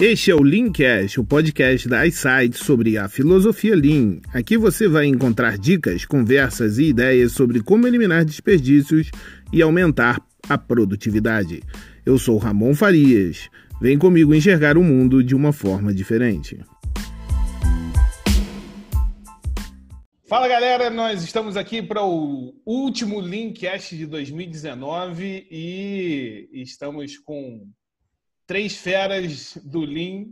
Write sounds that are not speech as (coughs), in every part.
Este é o Leancast, o podcast da iSight sobre a filosofia Lean. Aqui você vai encontrar dicas, conversas e ideias sobre como eliminar desperdícios e aumentar a produtividade. Eu sou Ramon Farias. Vem comigo enxergar o mundo de uma forma diferente. Fala galera, nós estamos aqui para o último Leancast de 2019 e estamos com três feras do Lean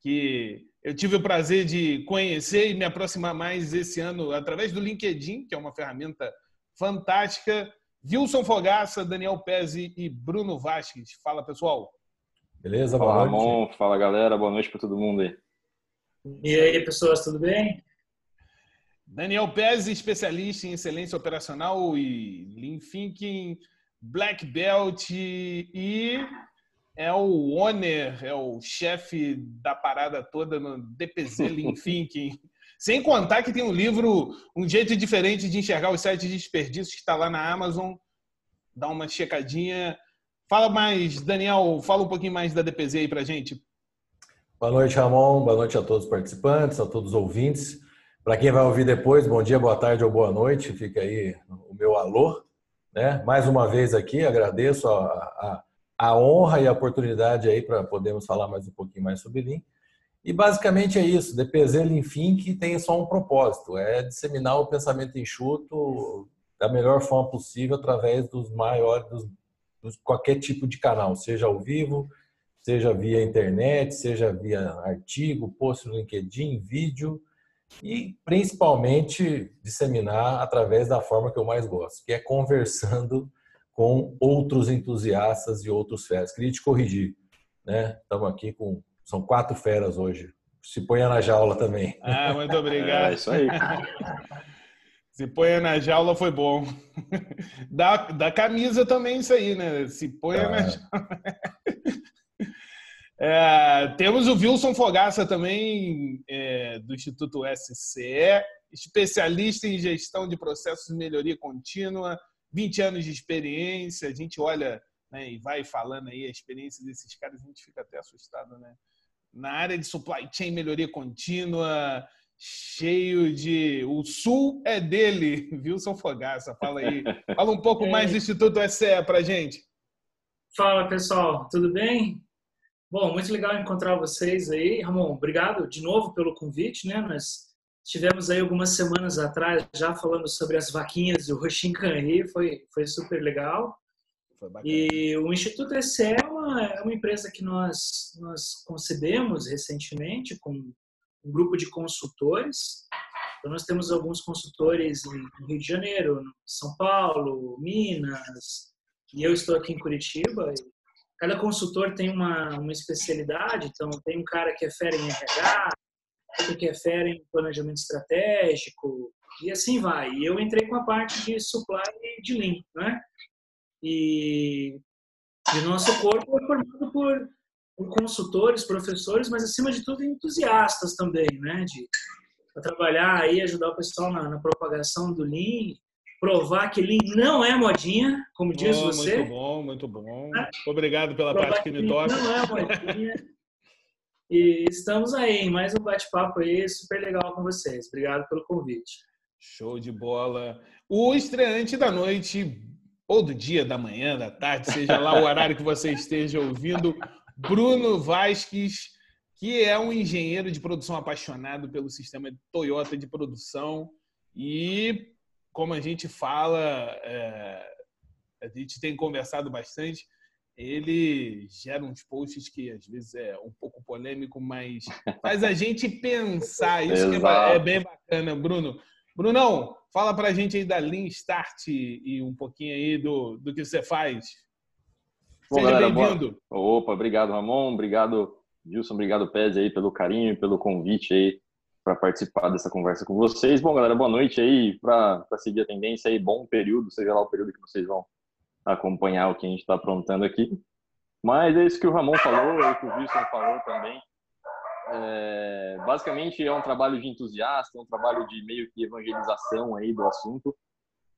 que eu tive o prazer de conhecer e me aproximar mais esse ano através do LinkedIn, que é uma ferramenta fantástica. Wilson Fogaça, Daniel Pezzi e Bruno Vasques. Fala, pessoal. Beleza? Fala, Ramon. Fala, galera. Boa noite para todo mundo aí. E aí, pessoas, tudo bem? Daniel Pezzi, especialista em excelência operacional e Lean Thinking, Black Belt e é o owner, é o chefe da parada toda no DPZ Lean (laughs) Thinking. Sem contar que tem um livro, Um Jeito Diferente de Enxergar os Sites de Desperdícios, que está lá na Amazon. Dá uma checadinha. Fala mais, Daniel, fala um pouquinho mais da DPZ aí pra gente. Boa noite, Ramon. Boa noite a todos os participantes, a todos os ouvintes. Para quem vai ouvir depois, bom dia, boa tarde ou boa noite. Fica aí o meu alô. Né? Mais uma vez aqui, agradeço a, a a honra e a oportunidade aí para podermos falar mais um pouquinho mais sobre Lean. E basicamente é isso, DPZ Lean que tem só um propósito, é disseminar o pensamento enxuto da melhor forma possível através dos maiores, dos, dos, qualquer tipo de canal, seja ao vivo, seja via internet, seja via artigo, post no LinkedIn, vídeo e principalmente disseminar através da forma que eu mais gosto, que é conversando com outros entusiastas e outros feras. Queria te corrigir, né? Estamos aqui com são quatro feras hoje. Se ponha na jaula também. (laughs) Ah, muito obrigado. É isso aí. (laughs) Se ponha na jaula foi bom. (laughs) Da, da camisa também isso aí, né? Se ponha ah. na jaula. É, temos o Wilson Fogaça também, é, do Instituto SCE, especialista em gestão de processos de melhoria contínua, 20 anos de experiência, a gente olha né, e vai falando aí a experiência desses caras, a gente fica até assustado, né? Na área de supply chain, melhoria contínua, cheio de. O sul é dele, (laughs) Wilson Fogaça. Fala aí. Fala um pouco (laughs) é. mais do Instituto SE para gente. Fala, pessoal. Tudo bem? Bom, muito legal encontrar vocês aí. Ramon, obrigado de novo pelo convite, né? Nós Tivemos aí algumas semanas atrás já falando sobre as vaquinhas do Roshinkanri, foi, foi super legal. Foi e o Instituto SE é uma, é uma empresa que nós, nós concebemos recentemente com um grupo de consultores. Então, nós temos alguns consultores no Rio de Janeiro, São Paulo, Minas, e eu estou aqui em Curitiba. Cada consultor tem uma, uma especialidade, então tem um cara que é fera em RH, que é fera em planejamento estratégico, e assim vai. E eu entrei com a parte de supply de Lean, né? E, e nosso corpo é formado por, por, consultores, professores, mas acima de tudo entusiastas também, né? De trabalhar aí, ajudar o pessoal na, na propagação do Lean, provar que Lean não é modinha, como diz você. Muito bom, muito bom. É? Obrigado pela provar parte que me toca. Não é modinha. (laughs) E estamos aí em mais um bate-papo aí super legal com vocês. Obrigado pelo convite. Show de bola. O estreante da noite, ou do dia, da manhã, da tarde, seja lá o horário que você esteja ouvindo, Bruno Vasques, que é um engenheiro de produção apaixonado pelo sistema Toyota de produção. E, como a gente fala, é, a gente tem conversado bastante, ele gera uns posts que às vezes é um pouco polêmico, mas faz a gente pensar. Isso que é, é, bem bacana, Bruno. Brunão, fala pra gente aí da Lean Start e um pouquinho aí do, do que você faz. Bom, Seja bem-vindo. Opa, obrigado, Ramon. Obrigado, Gilson. Obrigado, Pez, aí, pelo carinho e pelo convite aí para participar dessa conversa com vocês. Bom, galera, boa noite aí para seguir a tendência aí. Bom período, seja lá o período que vocês vão acompanhar o que a gente está aprontando aqui. Mas é isso que o Ramon falou, é o que o Wilson falou também. É, basicamente é um trabalho de entusiasta, é um trabalho de meio que evangelização aí do assunto.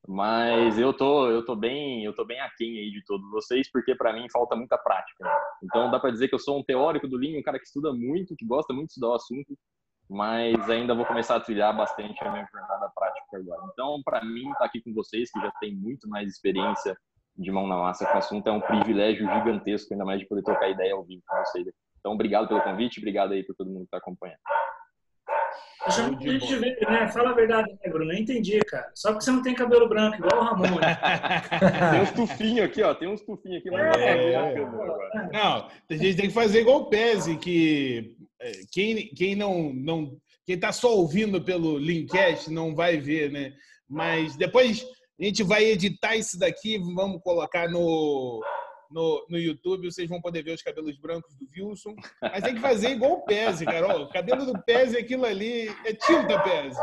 Mas eu tô, eu tô bem, eu tô bem aquém aí de todos vocês, porque para mim falta muita prática. Né? Então dá para dizer que eu sou um teórico do Lean, um cara que estuda muito, que gosta muito de estudar o assunto, mas ainda vou começar a trilhar bastante a minha jornada prática agora. Então, para mim, estar tá aqui com vocês, que já tem muito mais experiência de mão na massa com o assunto, é um privilégio gigantesco, ainda mais de poder trocar ideia ao vivo com vocês. Então, obrigado pelo convite, obrigado aí por todo mundo que está acompanhando. Eu a gente vê, né? Fala a verdade, né, Bruno? Eu entendi, cara. Só porque você não tem cabelo branco, igual o Ramon, né? (laughs) tem uns tufinhos aqui, ó. Tem uns tufinhos aqui. Mas é, é, não, a gente tem que fazer igual o Pese, que é, quem, quem não, não... Quem tá só ouvindo pelo Linkcast não vai ver, né? Mas depois a gente vai editar isso daqui, vamos colocar no, no, no YouTube, vocês vão poder ver os cabelos brancos do Wilson. Mas tem que fazer igual o Pese, cara. o cabelo do Pese, aquilo ali, é tinta Pese.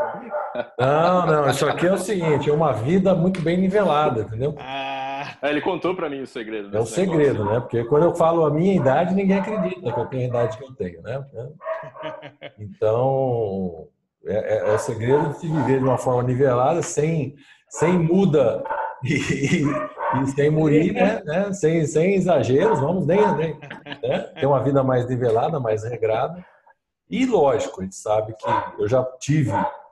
Não, não, isso aqui é o seguinte, é uma vida muito bem nivelada, entendeu? Ah, ele contou para mim o segredo. É o segredo, negócio. né? Porque quando eu falo a minha idade, ninguém acredita que eu tenho a idade que eu tenho, né? (laughs) Então, é, é, é o segredo de se viver de uma forma nivelada, sem, sem muda (laughs) e, e sem morir, né, né, sem, sem exageros, vamos nem, nem né, ter uma vida mais nivelada, mais regrada. E lógico, a gente sabe que eu já tive,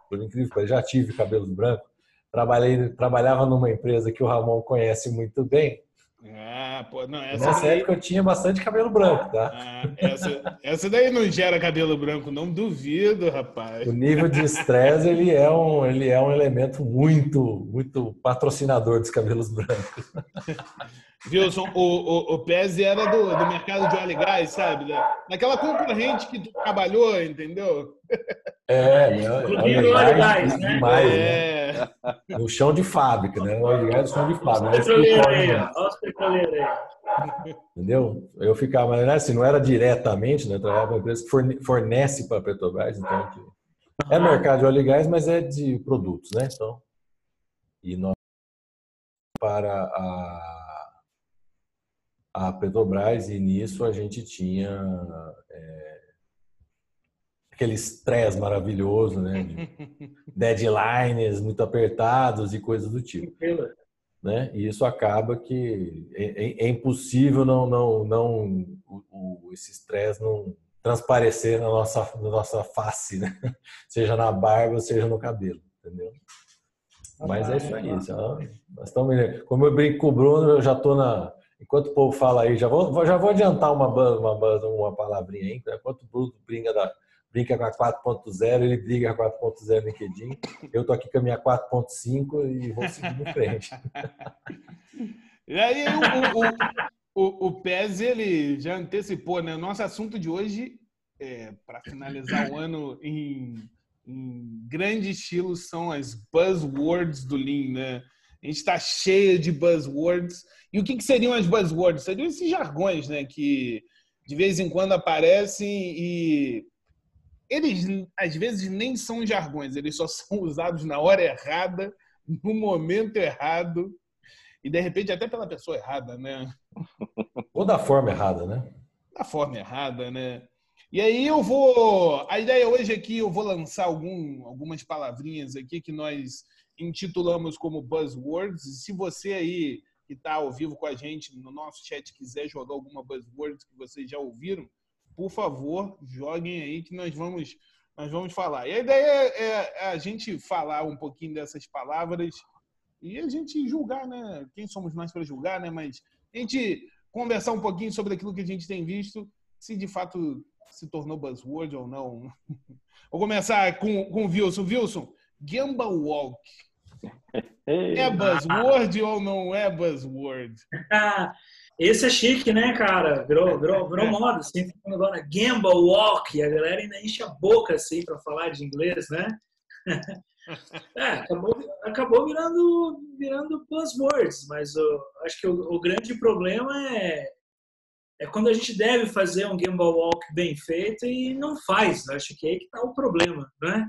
por incrível que já tive cabelos brancos, trabalhei, trabalhava numa empresa que o Ramon conhece muito bem, ah, pô, não, essa Nessa daí... época eu tinha bastante cabelo branco, tá? Ah, essa, essa daí não gera cabelo branco, não duvido, rapaz. O nível de estresse, ele é um, ele é um elemento muito, muito patrocinador dos cabelos brancos. (laughs) Wilson, o, o, o Pez era do, do mercado de óleo e gás, sabe? daquela concorrente que tu trabalhou, entendeu? É, né? óleo e gás né? demais, é. né? No chão de fábrica, né? Óleo e gás no chão de fábrica. Olha os petroleiros aí. Entendeu? Eu ficava, mas assim, não era diretamente, né? Eu trabalhava uma empresa que fornece para a Petrobras, então é mercado de óleo e gás, mas é de produtos, né? Então, e nós para a a Petrobras e nisso a gente tinha é, aquele estresse maravilhoso, né? (laughs) deadlines muito apertados e coisas do tipo. Né? E isso acaba que é, é, é impossível não, não, não o, o, esse estresse não transparecer na nossa, na nossa face, né? (laughs) seja na barba, seja no cabelo, entendeu? Mas é isso aí. Nós estamos, como eu brinco com o Bruno, eu já estou na Enquanto o povo fala aí, já vou, já vou adiantar uma, uma, uma palavrinha aí. Né? Enquanto o Bruno brinca, da, brinca com a 4.0, ele briga com a 4.0 no LinkedIn. Eu tô aqui com a minha 4.5 e vou seguir em frente. (laughs) E aí o, o, o, o ele já antecipou, né? O nosso assunto de hoje, é, para finalizar o ano em, em grande estilo, são as buzzwords do Lean, né? A gente está cheio de buzzwords. E o que, que seriam as buzzwords? Seriam esses jargões, né? Que de vez em quando aparecem e eles às vezes nem são jargões, eles só (laughs) são usados na hora errada, no momento errado e de repente até pela pessoa errada, né? (laughs) Ou da forma errada, né? Da forma errada, né? E aí eu vou. A ideia hoje aqui eu vou lançar algum, algumas palavrinhas aqui que nós intitulamos como buzzwords. E se você aí que está ao vivo com a gente no nosso chat quiser jogar alguma buzzword que vocês já ouviram, por favor, joguem aí que nós vamos nós vamos falar. E a ideia é, é a gente falar um pouquinho dessas palavras e a gente julgar, né? Quem somos nós para julgar, né? Mas a gente conversar um pouquinho sobre aquilo que a gente tem visto, se de fato se tornou buzzword ou não. (laughs) Vou começar com, com o Wilson. Wilson, Gamba Walk é (laughs) buzzword ou não é buzzword? Esse é chique, né, cara? Virou, virou, virou moda, assim, agora Gamba Walk, a galera ainda enche a boca, assim, para falar de inglês, né? (laughs) É, acabou, acabou virando, virando buzzwords, mas eu, acho que o, o, grande problema é, é quando a gente deve fazer um Gamba Walk bem feito e não faz. Acho que é aí que está o problema, né?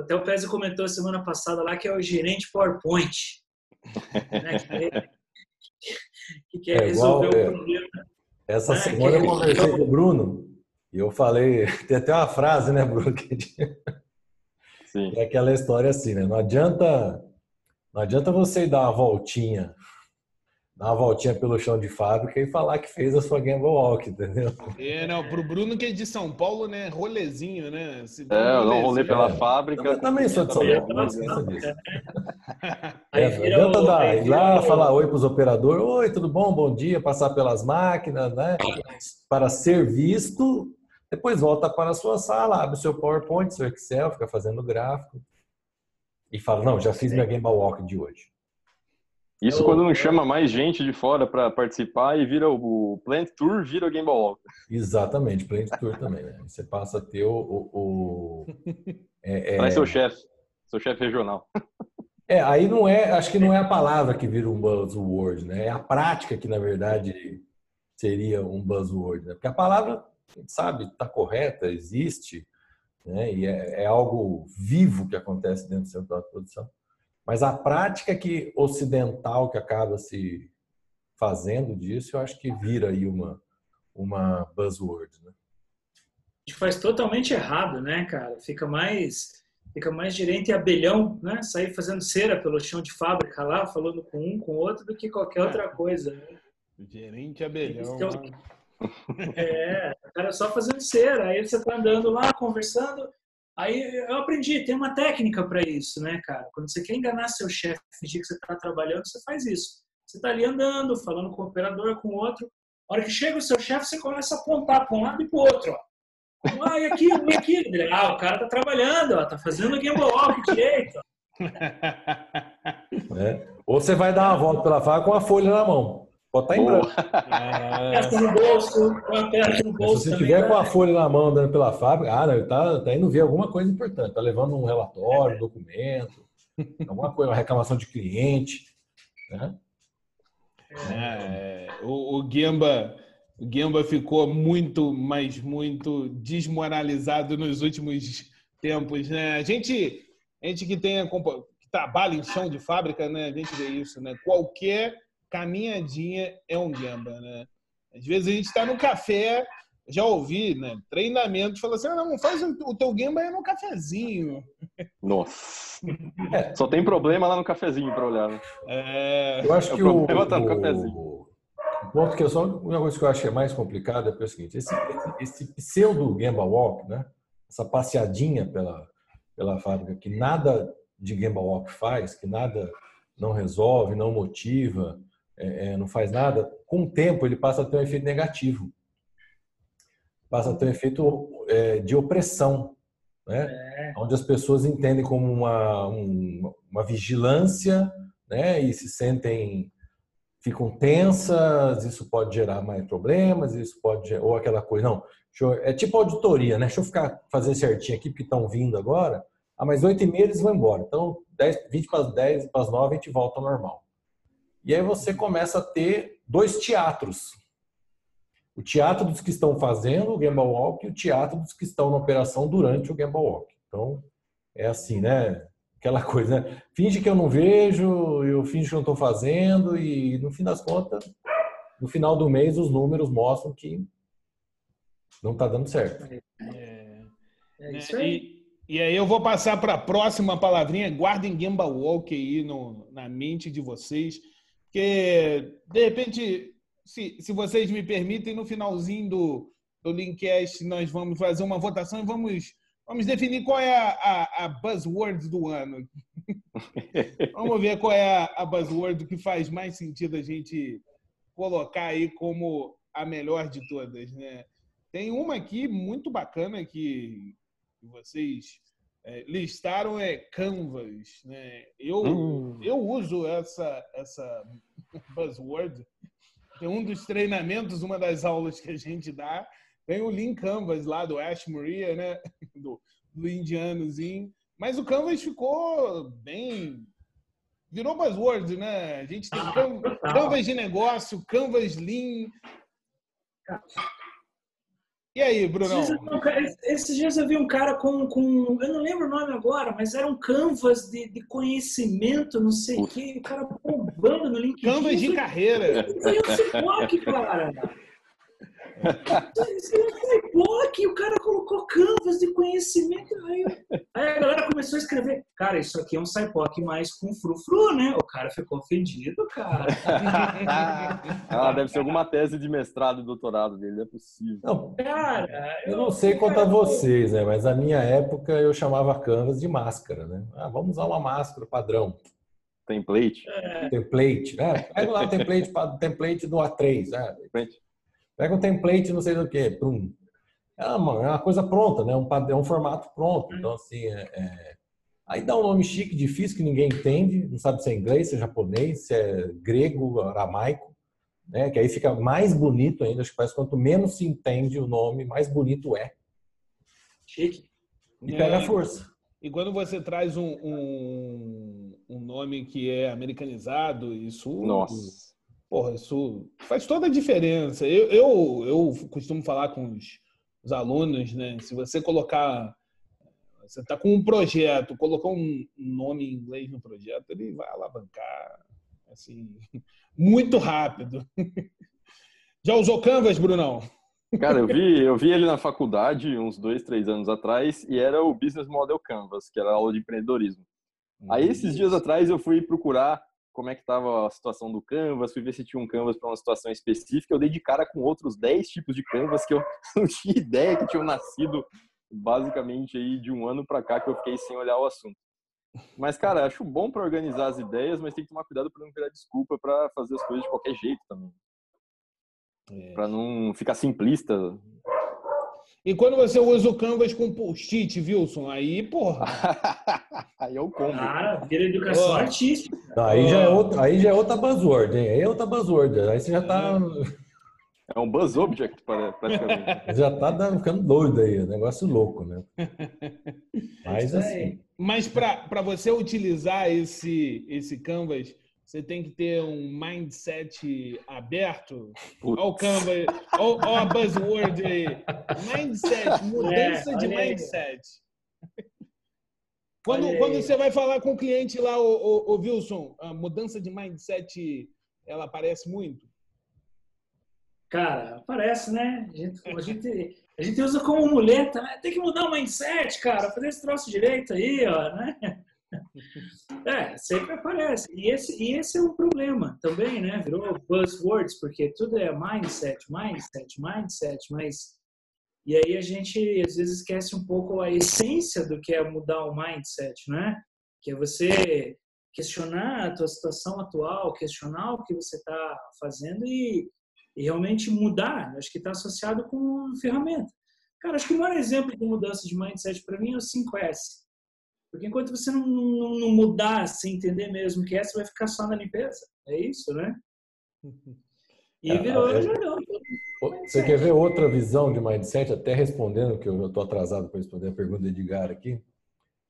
Até o Pezzi comentou semana passada lá que é o gerente PowerPoint. né? Que, quer é resolver igual, o é. problema. Essa né? semana que... eu conversei com o Bruno e eu falei, (laughs) tem até uma frase, né, Bruno? Que... Sim. É aquela história assim, né? Não adianta, Não adianta você ir dar uma voltinha dar uma voltinha pelo chão de fábrica e falar que fez a sua Game Walk, entendeu? É, não, pro Bruno que é de São Paulo, né, rolezinho, né? Se é, um rolê pela é. fábrica. Eu também sou de São Paulo, não esqueça disso. É, não adianta dar, ir lá, falar oi para os operadores, oi, tudo bom, bom dia, passar pelas máquinas, né? Para ser visto, depois volta para a sua sala, abre o seu PowerPoint, seu Excel, fica fazendo gráfico e fala, não, já fiz minha Game Walk de hoje. Isso quando não chama mais gente de fora para participar e vira o Plant Tour, vira o Game Ball. Exatamente, Plant Tour também. Né? Você passa a ter o. o, o (laughs) é, é... seu chefe, seu chefe regional. (laughs) É, aí não é, acho que não é a palavra que vira um buzzword, né? É a prática que, na verdade, seria um buzzword, né? Porque a palavra, a gente sabe, está correta, existe, né? E é, é, algo vivo que acontece dentro do centro de produção. Mas a prática que ocidental que acaba se fazendo disso, eu acho que vira aí uma, uma buzzword, né? A gente faz totalmente errado, né, cara? Fica mais fica mais gerente abelhão, né? Sair fazendo cera pelo chão de fábrica lá, falando com um, com outro, do que qualquer outra coisa. Né? Gerente abelhão. (laughs) É, o cara só fazendo cera. Aí você tá andando lá, conversando, Aí eu aprendi, tem uma técnica para isso, né, cara? Quando você quer enganar seu chefe, fingir que você está trabalhando, você faz isso. Você está ali andando, falando com o operador, com o outro. A hora que chega o seu chefe, você começa a apontar para um lado e para o outro. Ó. Ah, e aqui, e aqui. Ah, o cara está trabalhando, ó, tá fazendo game walk direito. (laughs) É. Ou você vai dar uma volta pela faca com a folha na mão. Pode estar tá em branco. É. no bolso, no bolso. Se você tiver com a folha na mão andando pela fábrica, ah, está tá indo ver alguma coisa importante. Está levando um relatório, um documento, alguma coisa, uma reclamação de cliente. Né? É, o, o Gimba. O Gimba ficou muito, mas muito desmoralizado nos últimos tempos, né? A gente, a gente que tem que trabalha em chão de fábrica, né? A gente vê isso, né? Qualquer caminhadinha é um gamba, né? Às vezes a gente está no café, já ouvi, né? Treinamento, fala assim: ah, não, faz o teu gamba aí no cafezinho. Nossa. É, só tem problema lá no cafezinho para olhar. Né? É... Eu acho que o, o, tá no cafezinho. o ponto que eu só uma coisa que eu acho que é mais complicada é o seguinte: esse, esse, esse pseudo Gamba Walk, né? Essa passeadinha pela, pela fábrica que nada de Gamba Walk faz, que nada não resolve, não motiva, é, é, não faz nada, com o tempo ele passa a ter um efeito negativo. Passa a ter um efeito é, de opressão, né? É. onde as pessoas entendem como uma, um, uma vigilância né? e se sentem, ficam tensas, isso pode gerar mais problemas, isso pode, ou aquela coisa, não, eu, é tipo auditoria, né? deixa eu ficar fazendo certinho aqui, porque estão vindo agora, ah, mas oito e meia eles vão embora, então 10, 20 para as 10, para as 9 a gente volta ao normal. E aí você começa a ter dois teatros. O teatro dos que estão fazendo o Gamble Walk e o teatro dos que estão na operação durante o Gamble Walk. Então, é assim, né? Aquela (laughs) coisa, né? Finge que eu não vejo, eu finge que eu não estou fazendo e, no fim das contas, no final do mês, os números mostram que não está dando certo. É, é isso aí. E, aí eu vou passar para a próxima palavrinha. Guardem Gamble Walk aí no, na mente de vocês porque, de repente, se, se vocês me permitem, no finalzinho do, do Linkcast, nós vamos fazer uma votação e vamos, vamos definir qual é a, a, a buzzword do ano. (laughs) vamos ver qual é a, a buzzword que faz mais sentido a gente colocar aí como a melhor de todas, né? Tem uma aqui muito bacana que vocês é, listaram é Canvas, né? Eu, hum. eu uso essa, essa buzzword. Tem um dos treinamentos, uma das aulas que a gente dá, tem o Lean Canvas lá do Ash Maria, né? (laughs) Do, do indianozinho. Mas o Canvas ficou bem. Virou buzzword, né? A gente tem Canvas de negócio, Canvas Lean. E aí, Bruno? Esses dias eu vi um cara com, com. Eu não lembro o nome agora, mas era um canvas de, de conhecimento, não sei o quê. O cara bombando no LinkedIn. Canvas de carreira. Foi um cara. Isso é POC, o cara colocou canvas de conhecimento. Aí, aí, a galera começou a escrever. Cara, isso aqui é um SciPoc mais com frufru, né? O cara ficou ofendido, cara. (laughs) ah, deve ser alguma tese de mestrado e doutorado dele, não é possível. Não, cara, eu, eu não sei quanto a vocês, né? Mas na minha época eu chamava canvas de máscara, né? Ah, vamos usar uma máscara padrão. Template. É. Template, né? Pega lá o template, template do A3, né? Template. Pega um template, não sei do que, prum. É uma, é uma coisa pronta, né? Um, é um formato pronto. Então, assim, é, é... aí dá um nome chique, difícil, que ninguém entende, não sabe se é inglês, se é japonês, se é grego, aramaico, né? Que aí fica mais bonito ainda. Acho que parece quanto menos se entende o nome, mais bonito é. Chique. E pega é, força. E quando você traz um, um, um, nome que é americanizado, isso. Nossa. Porra, isso faz toda a diferença. Eu, eu, eu costumo falar com os, os alunos, né? Se você colocar. Você está com um projeto, colocou um nome em inglês no projeto, ele vai alavancar assim, (laughs) muito rápido. (laughs) Já usou Canvas, Brunão? Cara, eu vi, (laughs) eu vi ele na faculdade uns dois, três anos atrás e era o Business Model Canvas, que era aula de empreendedorismo. Aí esses dias atrás eu fui procurar como é que estava a situação do Canvas, fui ver se tinha um Canvas para uma situação específica. Eu dei de cara com outros 10 tipos de Canvas que eu (laughs) não tinha ideia que tinham nascido basicamente aí de um ano para cá que eu fiquei sem olhar o assunto. Mas, cara, acho bom para organizar as ideias, mas tem que tomar cuidado para não virar desculpa para fazer as coisas de qualquer jeito também. É. Para não ficar simplista. E quando você usa o Canvas com post-it, Wilson, aí, porra. (laughs) aí é o combo. Cara, vira educação oh. artística. aí, já é outra, aí já é outra buzzword, hein? Aí é outra buzzword. Aí você já tá. É um buzz object, praticamente. (laughs) já tá ficando doido aí, é negócio louco, né? (laughs) Mas assim. Mas para você utilizar esse, esse Canvas você tem que ter um mindset aberto. Olha o Canva, olha a buzzword aí. Mindset, (laughs) mudança é, de mindset. Quando, quando você vai falar com o cliente lá, o, o, o, Wilson, a mudança de mindset, ela aparece muito? Cara, aparece, né? A gente, a gente, a gente usa como muleta, né? Tem que mudar o mindset, cara, fazer esse troço direito aí, ó, né? É, sempre aparece. E esse, e esse é um problema também, né? Virou buzzwords, porque tudo é mindset, mindset, mindset, mas. E aí a gente às vezes esquece um pouco a essência do que é mudar o mindset, né? Que é você questionar a tua situação atual, questionar o que você está fazendo e, e, realmente mudar. Acho que está associado com ferramenta. Cara, acho que o maior exemplo de mudança de mindset para mim é o 5S. Porque enquanto você não, não, não mudar, assim, entender mesmo que é, você vai ficar só na limpeza. É isso, né? (laughs) E é, virou é, jornal. Você quer ver outra visão de mindset? Até respondendo, que eu estou atrasado para responder a pergunta do Edgar aqui,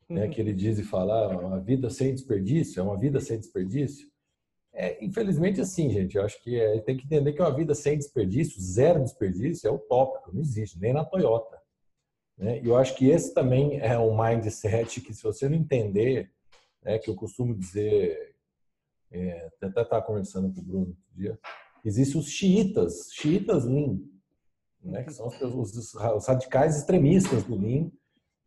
né, que ele diz e fala, ah, uma vida sem desperdício, é uma vida sem desperdício. É, infelizmente, assim, gente, eu acho que é, tem que entender que uma vida sem desperdício, zero desperdício, é utópico, não existe, nem na Toyota. Né? E eu acho que esse também é um mindset que, se você não entender, né, que eu costumo dizer, é, até estava conversando com o Bruno outro dia, existem os xiitas, xiitas Lean, né, que são os, os, os, radicais extremistas do Lean,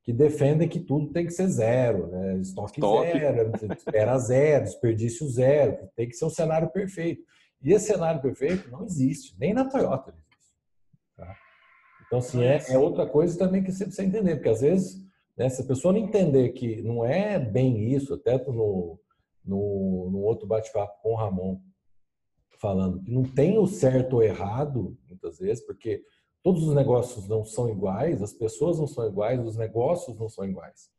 que defendem que tudo tem que ser zero, né? estoque, estoque. zero, (laughs) espera zero, desperdício zero, tem que ser um cenário perfeito. E esse cenário perfeito não existe, nem na Toyota. Então, assim, é, é outra coisa também que você precisa entender, porque às vezes, né, se a pessoa não entender que não é bem isso, até no, no, no outro bate-papo com o Ramon, falando que não tem o certo ou errado, muitas vezes, porque todos os negócios não são iguais, as pessoas não são iguais, os negócios não são iguais.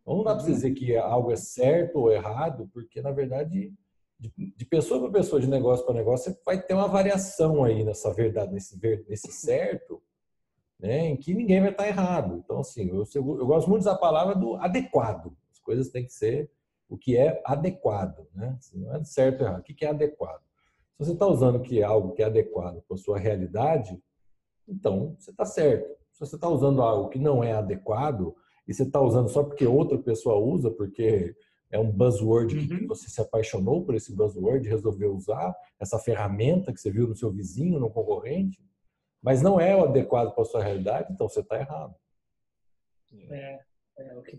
Então, não dá para dizer que algo é certo ou errado, porque, na verdade, de, de pessoa para pessoa, de negócio para negócio, você vai ter uma variação aí nessa verdade, nesse, nesse certo né, em que ninguém vai estar errado. Então, assim, eu, eu gosto muito da palavra do adequado. As coisas têm que ser o que é adequado, né? Assim, não é certo ou errado. O que é adequado? Se você está usando que é algo que é adequado para a sua realidade, então você está certo. Se você está usando algo que não é adequado e você está usando só porque outra pessoa usa, porque é um buzzword uhum. que você se apaixonou por esse buzzword, resolveu usar essa ferramenta que você viu no seu vizinho, no concorrente, mas não é o adequado para a sua realidade, então você está errado. É, é, okay.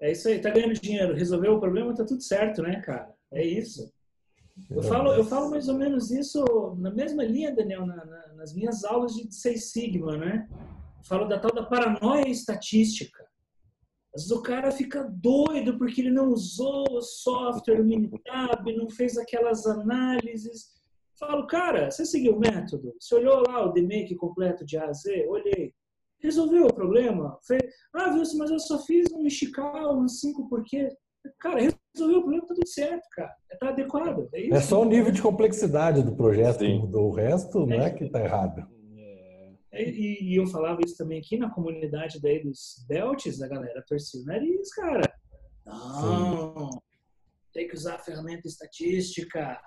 é isso aí, tá ganhando dinheiro, resolveu o problema, tá tudo certo, né, cara? É isso. Eu falo, eu falo mais ou menos isso na mesma linha, Daniel, na, na, nas minhas aulas de Seis Sigma, né? Eu falo da tal da paranoia estatística. Às vezes o cara fica doido porque ele não usou o software, o Minitab, não fez aquelas análises. Falo, cara, você seguiu o método? Você olhou lá o DMake completo de A a Z? Olhei. Resolveu o problema? Fez... Ah, viu, mas eu só fiz um Michical, um 5 porquê. Cara, resolveu o problema, tá tudo certo, cara. Tá adequado. É, isso, é só o nível de complexidade do projeto que mudou. O resto não é, é que tá errado. É, e, e, eu falava isso também aqui na comunidade daí dos belts, a galera torcia o nariz, cara. Não, Sim. tem que usar a ferramenta estatística.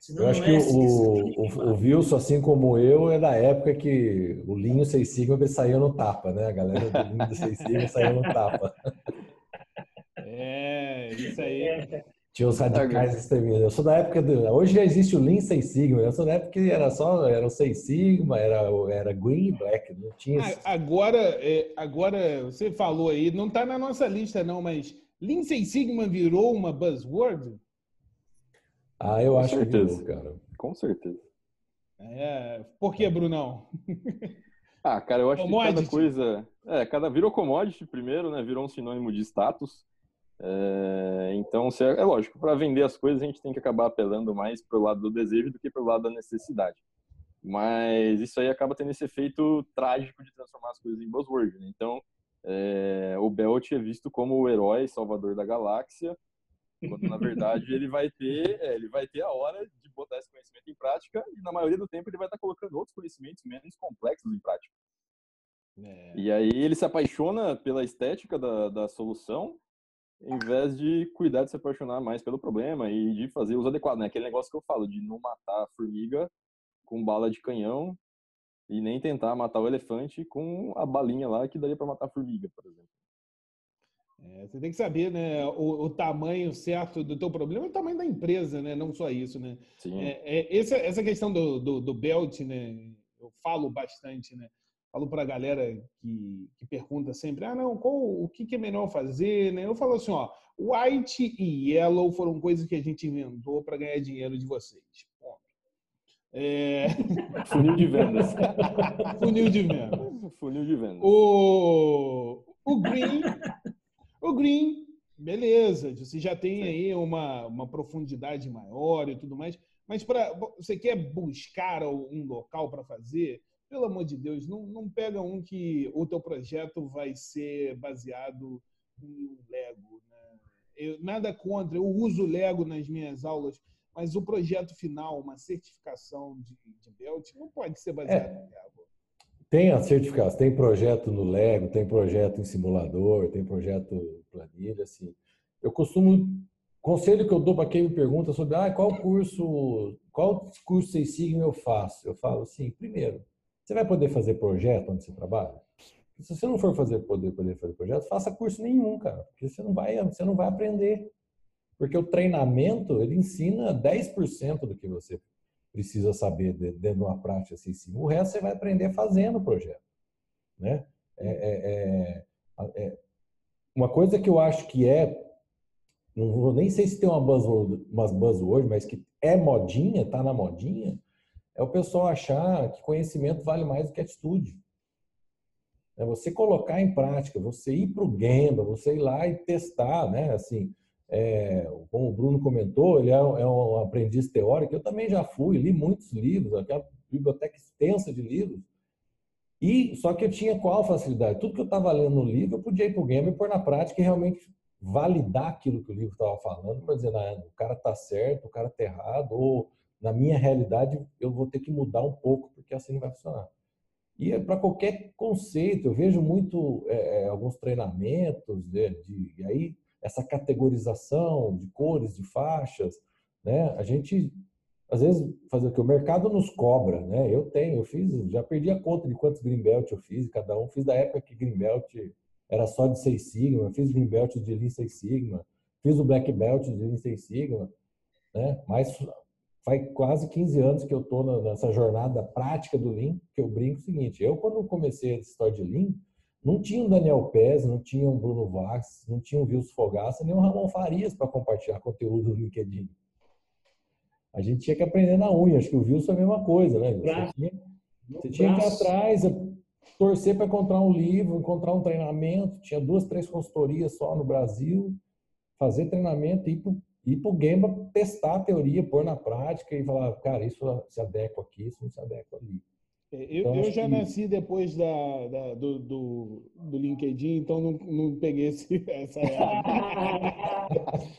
Senão eu acho que é assim o, o, o, Wilson, assim como eu, é da época que o Linho 6 Sigma saía no tapa, né? A galera do Linho 6 Sigma saía no tapa. É, isso aí. É. Tinha os radicais extremistas. Eu sou da época do. Hoje já existe o Lean 6 Sigma. Eu sou da época que era só era o 6 Sigma, era, era Green e Black. Não tinha. Agora, é, agora, você falou aí, não está na nossa lista, não, mas Lean 6 Sigma virou uma buzzword? Ah, eu Com acho certeza. que cara. Com certeza. É, por que, Brunão? (laughs) Ah, cara, eu acho commodity. que cada coisa. É, cada virou commodity primeiro, né? Virou um sinônimo de status. É, então, é, é lógico, para vender as coisas a gente tem que acabar apelando mais para o lado do desejo do que para o lado da necessidade. Mas isso aí acaba tendo esse efeito trágico de transformar as coisas em buzzword. Né? Então, é, o Belt é visto como o herói salvador da galáxia, quando na verdade ele vai ter é, ele vai ter a hora de botar esse conhecimento em prática e na maioria do tempo ele vai estar colocando outros conhecimentos menos complexos em prática. É. E aí ele se apaixona pela estética da, da solução em vez de cuidar de se apaixonar mais pelo problema e de fazer os adequados, né? Aquele negócio que eu falo de não matar a formiga com bala de canhão e nem tentar matar o elefante com a balinha lá que daria para matar a formiga, por exemplo. É, você tem que saber, né, o, o, tamanho certo do teu problema e o tamanho da empresa, né? Não só isso, né? Sim. É, é, essa, essa questão do, do, do belt, né? Eu falo bastante, né? falo para a galera que, que pergunta sempre, ah, não, qual, o que, que é melhor fazer, né? Eu falo assim, ó, white e yellow foram coisas que a gente inventou para ganhar dinheiro de vocês. É... (laughs) Funil de vendas. Funil de vendas. Funil de vendas. O, o green, o green, beleza, você já tem aí uma, uma profundidade maior e tudo mais, mas para você quer buscar um local para fazer, pelo amor de Deus, não, não pega um que o teu projeto vai ser baseado em Lego. Né? Eu, nada contra, eu uso Lego nas minhas aulas, mas o projeto final, uma certificação de, de Belt, não pode ser baseado é, em Lego. Tem a certificação, tem projeto no Lego, tem projeto em simulador, tem projeto planilha, assim. Eu costumo conselho que eu dou para quem me pergunta sobre ah, qual curso, qual curso Seis Sigma eu faço, eu falo assim, primeiro, você vai poder fazer projeto onde você trabalha? Se você não for fazer poder, poder fazer projeto, faça curso nenhum, cara, porque você não vai, você não vai aprender. Porque o treinamento, ele ensina 10% do que você precisa saber dentro de uma prática assim, sim. O resto você vai aprender fazendo o projeto, né? É, é, é, é, uma coisa que eu acho que é, não vou nem sei se tem uma buzzword, umas buzzword, mas que é modinha, tá na modinha, é o pessoal achar que conhecimento vale mais do que atitude. É você colocar em prática, você ir para o Gemba, você ir lá e testar, né? Assim, é, como o Bruno comentou, ele é, é, um aprendiz teórico. Eu também já fui, li muitos livros, aquela biblioteca extensa de livros. E só que eu tinha qual facilidade? Tudo que eu estava lendo no livro, eu podia ir para o Gemba e pôr na prática e realmente validar aquilo que o livro estava falando, para dizer, não, o cara está certo, o cara está errado, ou na minha realidade, eu vou ter que mudar um pouco, porque assim não vai funcionar. E é para qualquer conceito, eu vejo muito é, é alguns treinamentos de, né, de, e aí essa categorização de cores, de faixas, né? A gente às vezes fazer o que o mercado nos cobra, né? Eu tenho, eu fiz, já perdi a conta de quantos greenbelt eu fiz, cada um fiz da época que greenbelt era só de 6 sigma, fiz greenbelt de Lean 6 sigma, fiz o black belt de Lean 6 sigma, né? Mas faz quase 15 anos que eu estou nessa jornada prática do Lean, que eu brinco o seguinte, eu quando comecei essa história de Lean, não tinha um Daniel Pez, não tinha um Bruno Vax, não tinha um Vilso Fogaça, nem um Ramon Farias para compartilhar (laughs) conteúdo no LinkedIn. A gente tinha que aprender na unha, acho que o Vilso é a mesma coisa, né? Você tinha, você tinha que ir atrás, torcer para encontrar um livro, encontrar um treinamento, tinha duas, três consultorias só no Brasil, fazer treinamento e ir para ir para o Gemba testar a teoria, pôr na prática e falar, cara, isso se adequa aqui, isso não se adequa ali. É, eu, então, eu já que... nasci depois da, da do, do, do, LinkedIn, então não, não peguei esse, (laughs) essa época.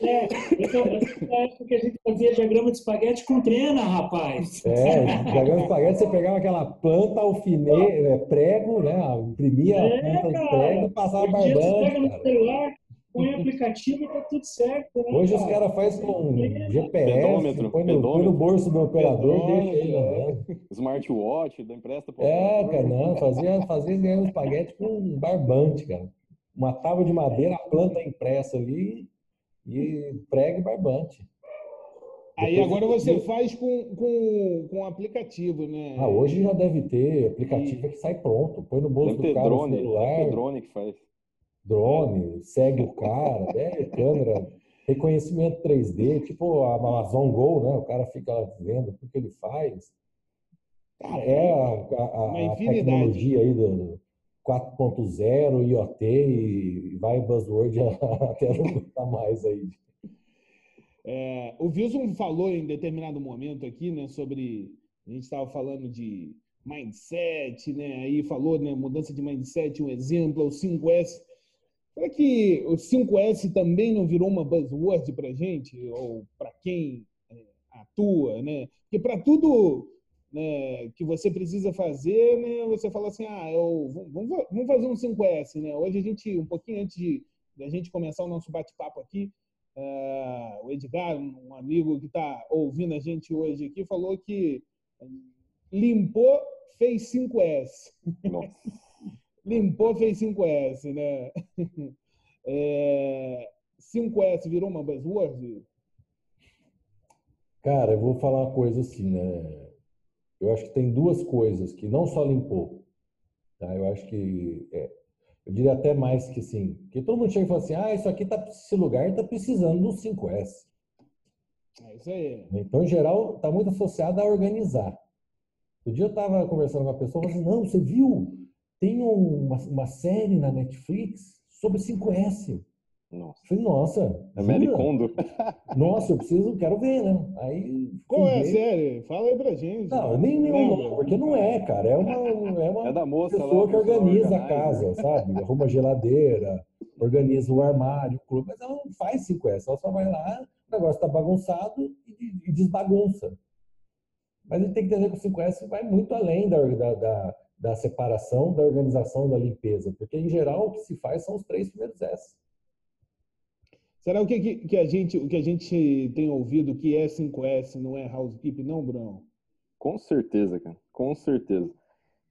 (laughs) é, essa época que a gente fazia diagrama de espaguete com trena, rapaz. É, diagrama de espaguete, você pegava aquela planta, alfinete, é, prego, né? Imprimia é, a planta do prego e passava barbante. Você pega no celular, põe aplicativo e tá tudo certo. Né, Hoje cara? os caras fazem com GPS, pedômetro, põe, no, põe no bolso do operador, deixa ele andando. Smartwatch, da empresta pro É, cara, não, fazia, fazia ganhando espaguete com um barbante, cara. Uma tábua de madeira, a planta impressa ali e prego e barbante. Aí agora você faz com, com, com aplicativo, né? Ah, hoje já deve ter aplicativo e... que sai pronto. Põe no bolso deve do cara drone, celular. Deve ter drone que faz drone, segue o cara, é, câmera, reconhecimento 3D, tipo a Amazon Go, né? O cara fica vendo o que ele faz. Cara, é a, a, a tecnologia aí do 4.0, IoT e vai buzzword (laughs) até não gostar mais aí. É, o Wilson falou em determinado momento aqui, né, sobre a gente estava falando de mindset, né? Aí falou, né, mudança de mindset, um exemplo, o 5S. Será que o 5S também não virou uma buzzword para gente, ou para quem é, atua, né? Porque para tudo né, que você precisa fazer, né, você fala assim, ah, eu, vamos, vamos fazer um 5S, né? Hoje a gente, um pouquinho antes de, a gente começar o nosso bate-papo aqui, uh, o Edgar, um amigo que está ouvindo a gente hoje aqui, falou que limpou, fez 5S. Nossa limpou, fez 5S, né? (laughs) É, 5S virou uma buzzword? Cara, eu vou falar uma coisa assim, né? Eu acho que tem duas coisas que não só limpou, tá? Eu acho que é, eu diria até mais que sim, que todo mundo chega e fala assim, ah, isso aqui tá, esse lugar está precisando do 5S. É isso aí. Então, em geral, está muito associado a organizar. O dia eu estava conversando com uma pessoa, e falei assim, não, você viu tem uma, uma série na Netflix sobre 5S. Nossa. Falei, nossa. É Melicondo. (laughs) Nossa, eu preciso, quero ver, né? Aí. Qual é a série? Fala aí pra gente. Não, nem nem o nome, porque não é, cara. É uma, é uma é da moça pessoa lá, que organiza a casa, sabe? Arruma geladeira, organiza o armário, o clube, mas ela não faz 5S. Ela só vai lá, o negócio tá bagunçado e, e desbagunça. Mas a gente tem que entender que o 5S vai muito além da, da, da da separação, da organização, da limpeza, porque em geral o que se faz são os três primeiros S. Será o que, que, a gente o que a gente tem ouvido que é 5S não é housekeeping, não, Bruno? Com certeza, cara, com certeza.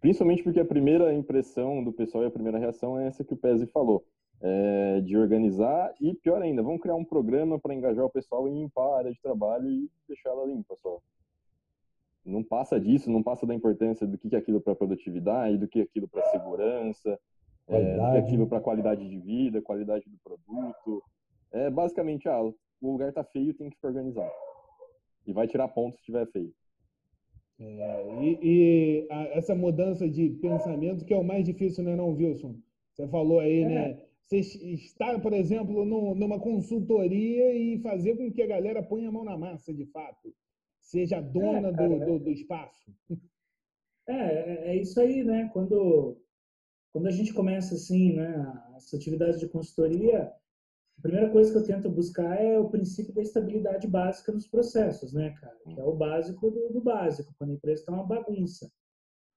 Principalmente porque a primeira impressão do pessoal e a primeira reação é essa que o Pezzi falou, é de organizar e pior ainda, vamos criar um programa para engajar o pessoal e limpar a área de trabalho e deixar ela limpa só não passa disso, não passa da importância do que é aquilo para produtividade, do que é aquilo para segurança, é, do que é aquilo para qualidade de vida, qualidade do produto. É basicamente, ah, o lugar está feio, tem que ficar organizado. E vai tirar pontos se estiver feio. É, e, e a, essa mudança de pensamento que é o mais difícil, né, não, Wilson? Você falou aí, é. né? Você estar, por exemplo, no, numa consultoria e fazer com que a galera ponha a mão na massa, de fato seja é, dona é, do, do, do, espaço. É, é, é isso aí, né? Quando, quando a gente começa assim, né, essa atividade de consultoria, a primeira coisa que eu tento buscar é o princípio da estabilidade básica nos processos, né, cara? Que é o básico do, do básico, quando a empresa está uma bagunça.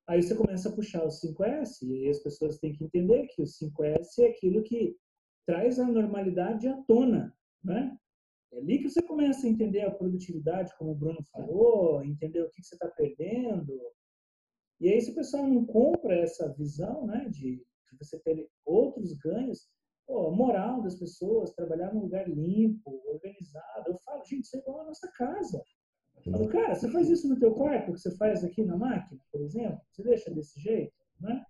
Aí você começa a puxar o 5S e as pessoas têm que entender que o 5S é aquilo que traz a normalidade à tona, né? É ali que você começa a entender a produtividade, como o Bruno falou, entender o que você está perdendo. E aí, se o pessoal não compra essa visão né, de, de você ter outros ganhos, pô, a moral das pessoas, trabalhar num lugar limpo, organizado. Eu falo, gente, isso é igual a nossa casa. Falo, cara, você faz isso no teu quarto, que você faz aqui na máquina, por exemplo? Você deixa desse jeito, né?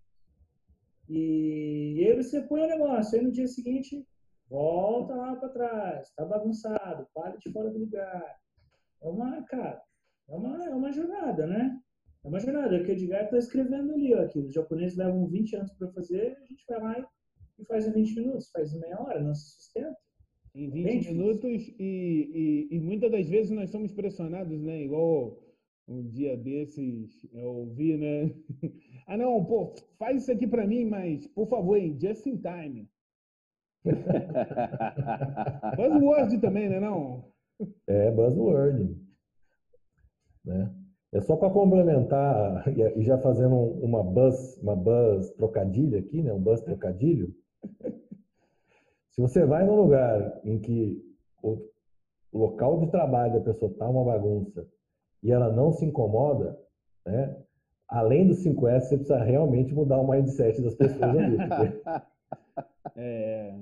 E, e aí você põe o negócio, aí no dia seguinte, volta lá para trás, tá bagunçado, para de fora do lugar. É uma, cara, é uma, é uma jornada, né? É uma jornada. É o que o Edgar está escrevendo ali, ó, que os japoneses levam 20 anos para fazer, a gente vai lá e faz em 20 minutos, faz em meia hora, não se sustenta. Em 20 minutos e, e, e, muitas das vezes nós somos pressionados, né? Igual um dia desses eu ouvi, né? (laughs) ah, não, pô, faz isso aqui para mim, mas por favor, em just in time. (laughs) buzzword também, né? Não? É, buzzword. Né? É só para complementar e já fazendo uma buzz, uma buzz trocadilho aqui, né? Um buzz trocadilho. Se você vai num lugar em que o local de trabalho da pessoa está uma bagunça e ela não se incomoda, né? além dos 5S, você precisa realmente mudar o mindset das pessoas ali. Porque... (laughs) É...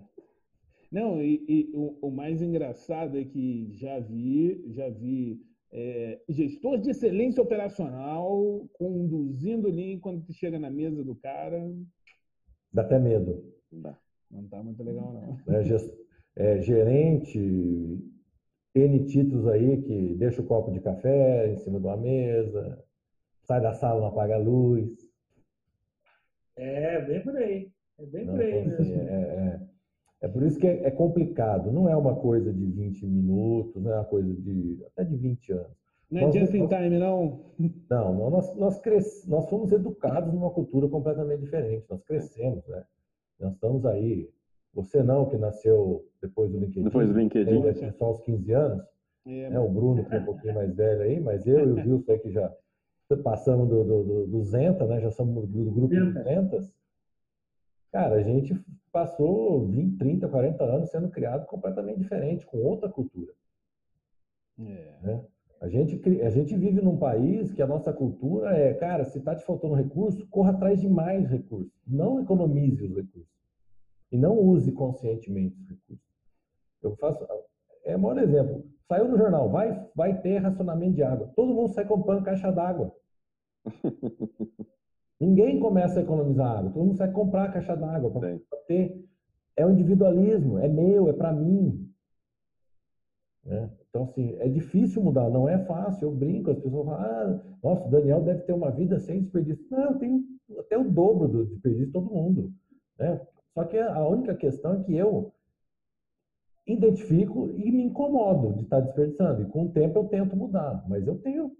Não, e, e o, o, mais engraçado é que já vi, já vi é, gestor de excelência operacional conduzindo ali quando tu chega na mesa do cara. Dá até medo. Dá. Não tá muito legal, não. É, é, gerente, N títulos aí que deixa o copo de café em cima de uma mesa, sai da sala, não apaga a luz. É, bem por aí. É bem não, por aí então, assim, mesmo. É, é, é, por isso que é, é, complicado. Não é uma coisa de 20 minutos, não é uma coisa de até de 20 anos. Não é just in time, não? Não, nós, nós, cres, nós fomos educados numa cultura completamente diferente. Nós crescemos, né? Nós estamos aí. Você não, que nasceu depois do LinkedIn. Depois do LinkedIn. Ter só uns 15 anos. É, né? O Bruno, que é um pouquinho mais velho aí, mas eu e o (laughs) Wilson que já passamos do, do, do, do Zenta, né? Já somos do, do grupo de Zentas. Cara, a gente passou 20, 30, 40 anos sendo criado completamente diferente, com outra cultura. É. Né? A gente, a gente vive num país que a nossa cultura é, cara, se está te faltando recurso, corra atrás de mais recursos. Não economize os recursos. E não use conscientemente os recursos. Eu faço. É o maior exemplo. Saiu no jornal, vai, vai ter racionamento de água. Todo mundo sai comprando caixa d'água. (laughs) Ninguém começa a economizar água. Todo mundo sai comprar caixa d'água para ter. É o individualismo, é meu, é para mim. Né? Então, assim, é difícil mudar, não é fácil. Eu brinco, as pessoas falam, ah, nossa, o Daniel deve ter uma vida sem desperdício. Não, eu tenho até o dobro do desperdício de todo mundo. Né? Só que a única questão é que eu identifico e me incomodo de estar desperdiçando. E com o tempo eu tento mudar. Mas eu tenho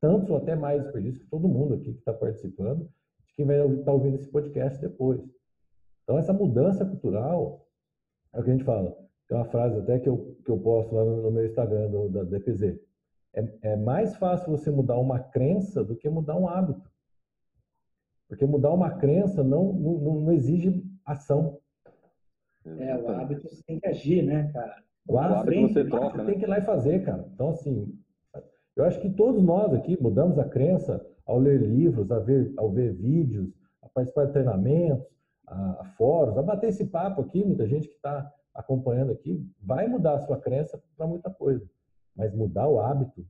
tantos ou até mais desperdício que todo mundo aqui que está participando, de quem vai estar tá ouvindo esse podcast depois. Então, essa mudança cultural é o que a gente fala tem uma frase até que eu, que eu posto lá no, no meu Instagram do, da DPZ. É, é mais fácil você mudar uma crença do que mudar um hábito. Porque mudar uma crença não, não, não exige ação. É, o hábito você tem que agir, né, cara? O hábito frente, você troca, você né? tem que ir lá e fazer, cara. Então, assim, eu acho que todos nós aqui mudamos a crença ao ler livros, a ver, ao ver vídeos, a participar de treinamentos, a, a fóruns, a bater esse papo aqui, muita gente que está acompanhando aqui, vai mudar a sua crença para muita coisa. Mas mudar o hábito,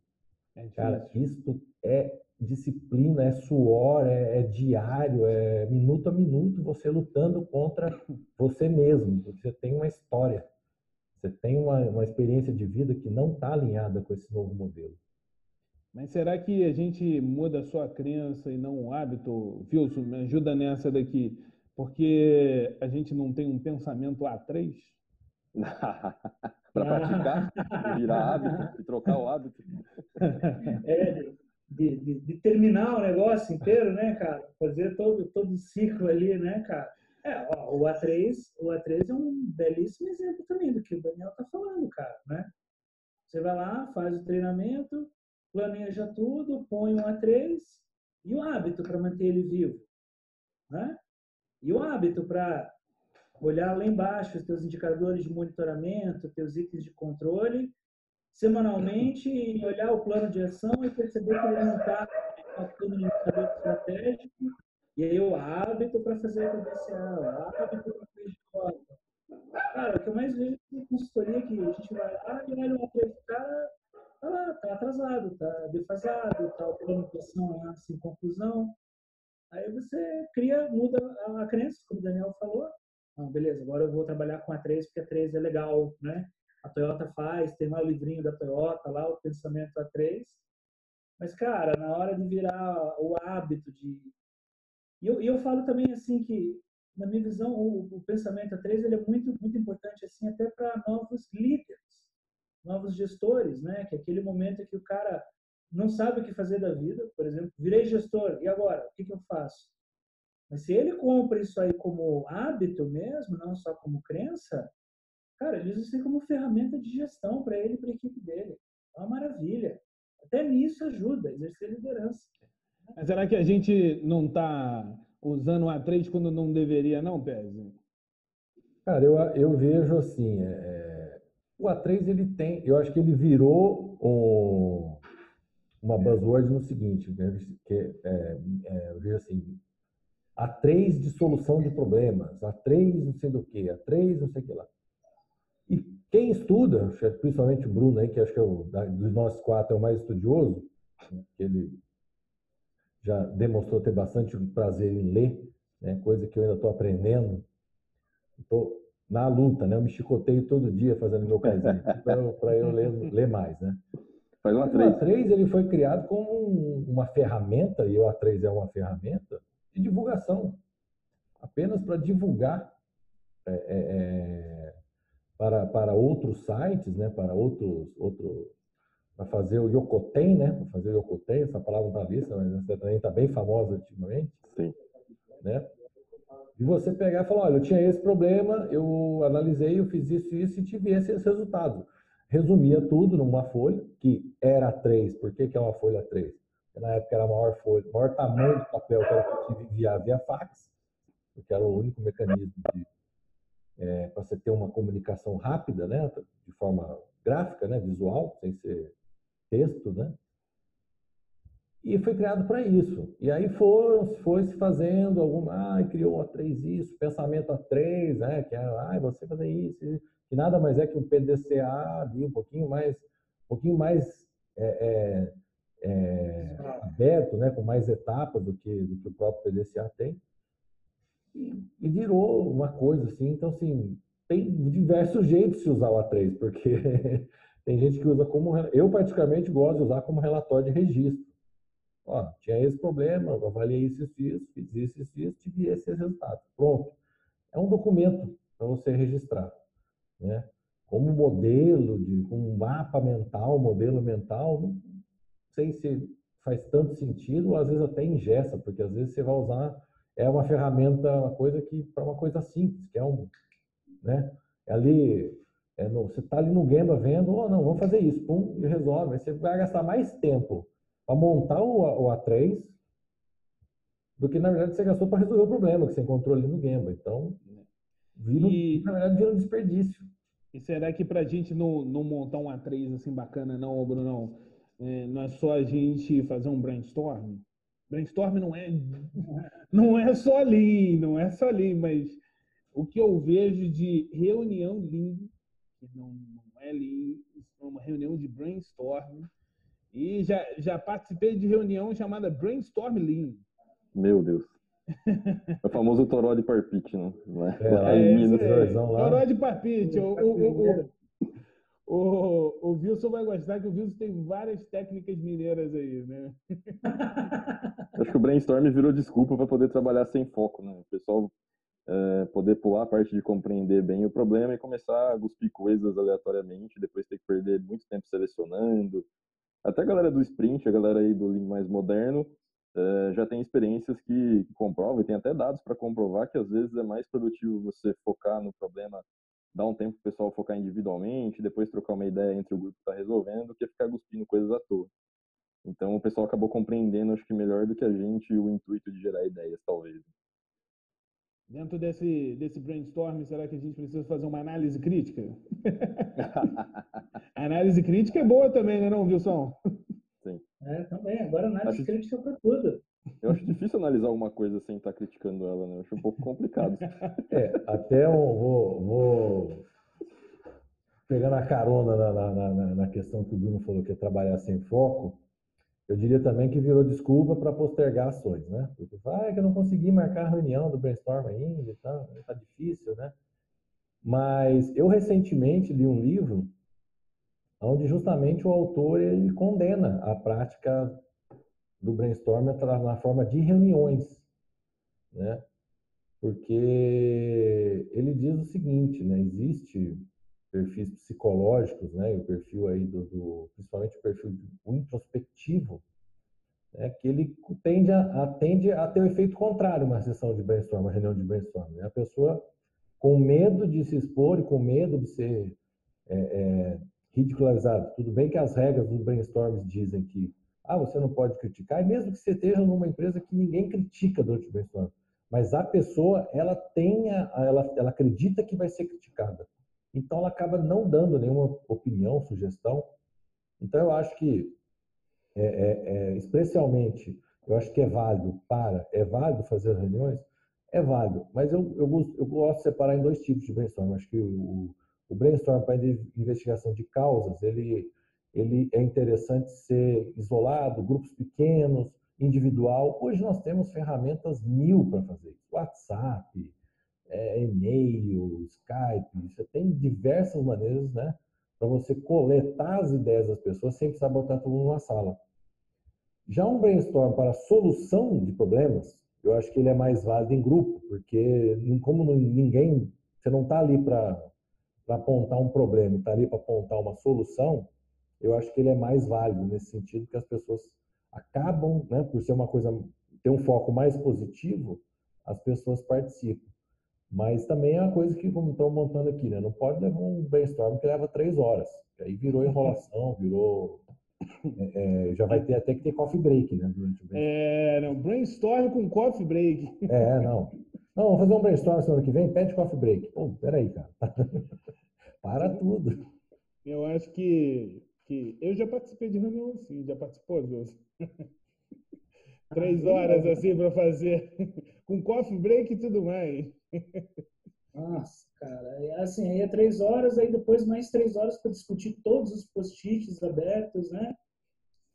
é cara, isso é disciplina, é suor, é, é, diário, é minuto a minuto você lutando contra (laughs) você mesmo. Você tem uma história, você tem uma, uma experiência de vida que não está alinhada com esse novo modelo. Mas será que a gente muda só a crença e não o hábito? Wilson, me ajuda nessa daqui. Porque a gente não tem um pensamento A3? (laughs) para praticar, (laughs) virar hábito e trocar o hábito. É, de, de, de, terminar o negócio inteiro, né, cara? Fazer todo, todo o ciclo ali, né, cara? É, ó, o A3, o A3 é um belíssimo exemplo também do que o Daniel tá falando, cara, né? Você vai lá, faz o treinamento, planeja tudo, põe um A3 e o hábito para manter ele vivo, né? E o hábito para olhar lá embaixo os teus indicadores de monitoramento, teus itens de controle, semanalmente, e olhar o plano de ação e perceber que ele não está atuando no indicador estratégico, e aí o hábito para fazer acontecer, o hábito para fazer Cara, o que eu mais vejo é consultoria que a gente vai lá e olha coisa, cara, tá tá atrasado, tá defasado, tá operando pressão lá sem conclusão. Aí você cria, muda a, crença, como o Daniel falou. Não, beleza, agora eu vou trabalhar com a 3 porque a 3 é legal, né? A Toyota faz, tem lá o livrinho da Toyota, lá o pensamento A3. Mas, cara, na hora de virar o hábito de. E eu, eu falo também assim que, na minha visão, o, o pensamento A3 ele é muito, muito importante assim até para novos líderes, novos gestores, né? Que é aquele momento em que o cara não sabe o que fazer da vida, por exemplo, virei gestor, e agora? O que, que eu faço? Mas se ele compra isso aí como hábito mesmo, não só como crença, cara, ele usa isso como ferramenta de gestão para ele e para a equipe dele. É uma maravilha. Até nisso ajuda, exercer liderança. Mas será que a gente não está usando o A3 quando não deveria, não, Pérez? Cara, eu, eu vejo assim, é, é o A3 ele tem, eu acho que ele virou um, uma buzzword no seguinte, né, que é, é, eu vejo assim, A3 de solução de problemas, A3 não sei do que, A3 não sei o que lá. E quem estuda, principalmente o Bruno aí, que acho que é o, dos nós quatro é o mais estudioso, né, ele já demonstrou ter bastante prazer em ler, né, coisa que eu ainda estou aprendendo. Estou na luta, né? Eu me chicoteio todo dia fazendo meu casinho (laughs) para eu ler, ler mais, né? Faz o A3. O A3 ele foi criado como uma ferramenta, e o A3 é uma ferramenta de divulgação, apenas para divulgar é, é, é para, para outros sites, né, para outros, outro, para fazer o Yokoten, né, para fazer o Yokoten, essa palavra não está lista, mas também está bem famosa ultimamente. Sim. Né? E você pegar e falar, olha, eu tinha esse problema, eu analisei, eu fiz isso e isso e tive esses resultados. Resumia tudo numa folha, que era 3. Por que, que é uma folha 3? Porque na época era a maior folha, maior tamanho de papel que era possível enviar via fax, porque era o único mecanismo de é, para você ter uma comunicação rápida, né, de forma gráfica, né, visual, sem ser texto, né? E foi criado para isso. E aí foi, foi se fazendo alguma, ah, criou a 3 isso, pensamento a 3, né, que é, ah, você fazer isso, que nada mais é que um PDCA ali, um pouquinho mais, um pouquinho mais é, é, é, aberto, né, com mais etapas do que, do que o próprio PDCA tem e, e virou uma coisa assim. Então, assim, tem diversos jeitos de usar o A3, porque (laughs) tem gente que usa como. Eu, particularmente, gosto de usar como relatório de registro. Ó, tinha esse problema, eu avaliei isso, isso, isso, fiz isso, isso, isso, tive esses resultados. Pronto. É um documento para você registrar. Né? Como modelo, de, como um mapa mental, modelo mental, não sei se faz tanto sentido, ou às vezes até ingessa, porque às vezes você vai usar é uma ferramenta, uma coisa que para uma coisa simples, que é um, né? É ali, é no, você está ali no Gemba vendo, oh, não, vamos fazer isso, pum, e resolve. Aí você vai gastar mais tempo para montar o, o A3 do que na verdade você gastou para resolver o problema que você encontrou ali no Gemba. Então, vira, e, na verdade, vira um desperdício. E será que para a gente não, não montar um A3 assim bacana, não, Bruno, é, não é só a gente fazer um brainstorm? Brainstorm não é, (laughs) não é só ali, não é só ali, mas o que eu vejo de reunião Lean, que não, não é Lean, é uma reunião de brainstorm, e já, já participei de reunião chamada Brainstorm Lean. Meu Deus. É o famoso toró de parpite, não é? É, lá é, em Minas, Toró de parpite. O, o, o, o, o Wilson vai gostar que o Wilson tem várias técnicas mineiras aí, né? Acho que o brainstorm virou desculpa para poder trabalhar sem foco, né? O pessoal é, poder pular a parte de compreender bem o problema e começar a cuspir coisas aleatoriamente, depois ter que perder muito tempo selecionando. Até a galera do sprint, a galera aí do Lean mais moderno, é, já tem experiências que, que comprovam, e tem até dados para comprovar que às vezes é mais produtivo você focar no problema dar um tempo para o pessoal focar individualmente, depois trocar uma ideia entre o grupo que está resolvendo, do que ficar cuspindo coisas à toa. Então o pessoal acabou compreendendo, acho que melhor do que a gente, o intuito de gerar ideias, talvez. Dentro desse, desse brainstorm, será que a gente precisa fazer uma análise crítica? (laughs) análise crítica é boa também, né, não, Wilson? Sim. É, também. Agora análise acho... crítica para tudo. Eu acho difícil analisar alguma coisa sem estar criticando ela, né? Eu acho um pouco complicado. (laughs) É, até eu vou, vou pegando a carona na, na, na, questão que o Bruno falou, que é trabalhar sem foco, eu diria também que virou desculpa para postergar ações, né? Porque ah, é que eu não consegui marcar a reunião do brainstorm ainda, está tá difícil, né? Mas eu recentemente li um livro onde justamente o autor ele condena a prática do brainstorm na forma de reuniões, né? Porque ele diz o seguinte, né? Existe perfis psicológicos, né? O perfil aí do, do principalmente o perfil introspectivo, né? Que ele tende a, a, tende a ter o efeito contrário uma sessão de brainstorm, uma reunião de brainstorm. Né? A pessoa com medo de se expor e com medo de ser é, é, ridicularizado. Tudo bem que as regras dos brainstorms dizem que ah, você não pode criticar, e mesmo que você esteja numa empresa que ninguém critica durante o brainstorm, mas a pessoa ela tenha, ela, ela acredita que vai ser criticada. Então ela acaba não dando nenhuma opinião, sugestão. Então eu acho que, é, é, é, especialmente, eu acho que é válido para, é válido fazer reuniões, é válido, mas eu, eu, eu gosto de separar em dois tipos de brainstorm. Eu acho que o, o brainstorm para investigação de causas, ele, ele é interessante ser isolado, grupos pequenos, individual. Hoje nós temos ferramentas mil para fazer isso. WhatsApp, é, e-mail, Skype, você tem diversas maneiras, né? Para você coletar as ideias das pessoas sem precisar botar tudo numa sala. Já um brainstorm para solução de problemas, eu acho que ele é mais válido em grupo, porque como ninguém, você não está ali para apontar um problema, está ali para apontar uma solução, eu acho que ele é mais válido nesse sentido, que as pessoas acabam, né, por ser uma coisa, ter um foco mais positivo, as pessoas participam. Mas também é uma coisa que, como estão montando aqui, né, não pode levar um brainstorm que leva três horas, aí virou enrolação, virou (coughs) é, é, já vai ter até que ter coffee break, né? Durante o brainstorm. É, não, brainstorm com coffee break. (laughs) É, não. Não, vamos fazer um brainstorm semana que vem, pede coffee break. Pô, peraí, cara. (laughs) Para tudo. Eu acho que que eu já participei de reunião assim, já participou, Deus? (laughs) Três horas assim para fazer, com coffee break e tudo mais. (laughs) Nossa, cara, é assim, aí é três horas, aí depois mais três horas para discutir todos os post-its abertos, né?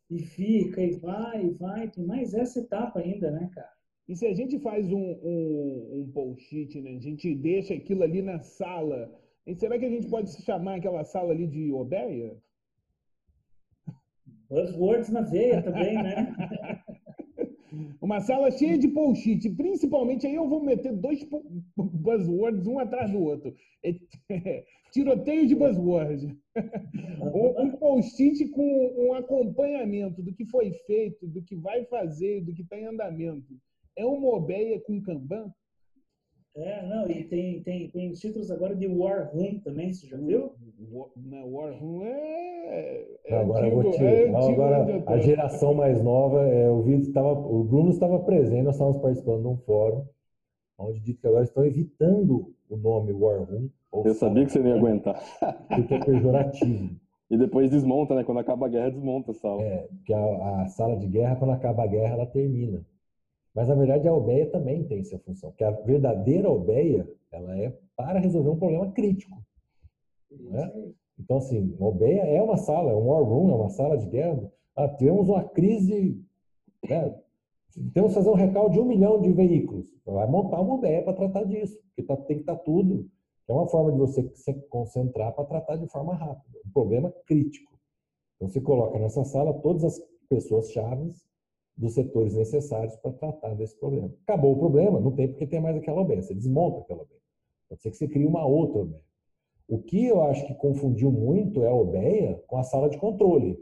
E fica, e vai, e vai, tem mais essa etapa ainda, né, cara? E se a gente faz um, um, um post-it, né? A gente deixa aquilo ali na sala, e será que a gente pode chamar aquela sala ali de Odeia? Buzzwords na veia também, né? (laughs) Uma sala cheia de post-it, principalmente aí eu vou meter dois buzzwords um atrás do outro. É, (laughs) tiroteio de buzzwords. (laughs) Um, um post-it com um acompanhamento do que foi feito, do que vai fazer, do que está em andamento. É uma obeia com Kanban? É, não, e tem, tem, tem os títulos agora de War Room também, você já viu? War, não, War Room é. é agora antigo, te, é não, agora a geração mais nova, é, vi, tava, o Bruno estava presente, nós estávamos participando de um fórum, onde dito que agora estão evitando o nome War Room. Eu sabia que você não ia aguentar. (laughs) Porque é pejorativo. E depois desmonta, né? Quando acaba a guerra, desmonta a sala. É, porque a, a sala de guerra, quando acaba a guerra, ela termina. Mas, na verdade, a aldeia também tem essa função, que a verdadeira aldeia ela é para resolver um problema crítico. Né? Então, assim, a aldeia é uma sala, é um war room, é uma sala de guerra. Ah, tivemos uma crise, né? temos que fazer um recalque de um milhão de veículos. Vai montar uma aldeia para tratar disso, porque tá, tem que estar tá tudo. É uma forma de você se concentrar para tratar de forma rápida, um problema crítico. Então, você coloca nessa sala todas as pessoas chaves dos setores necessários para tratar desse problema. Acabou o problema, não tem porque ter mais aquela OBE, você desmonta aquela OBE. Pode ser que você crie uma outra OBE. O que eu acho que confundiu muito é a OBEA com a sala de controle.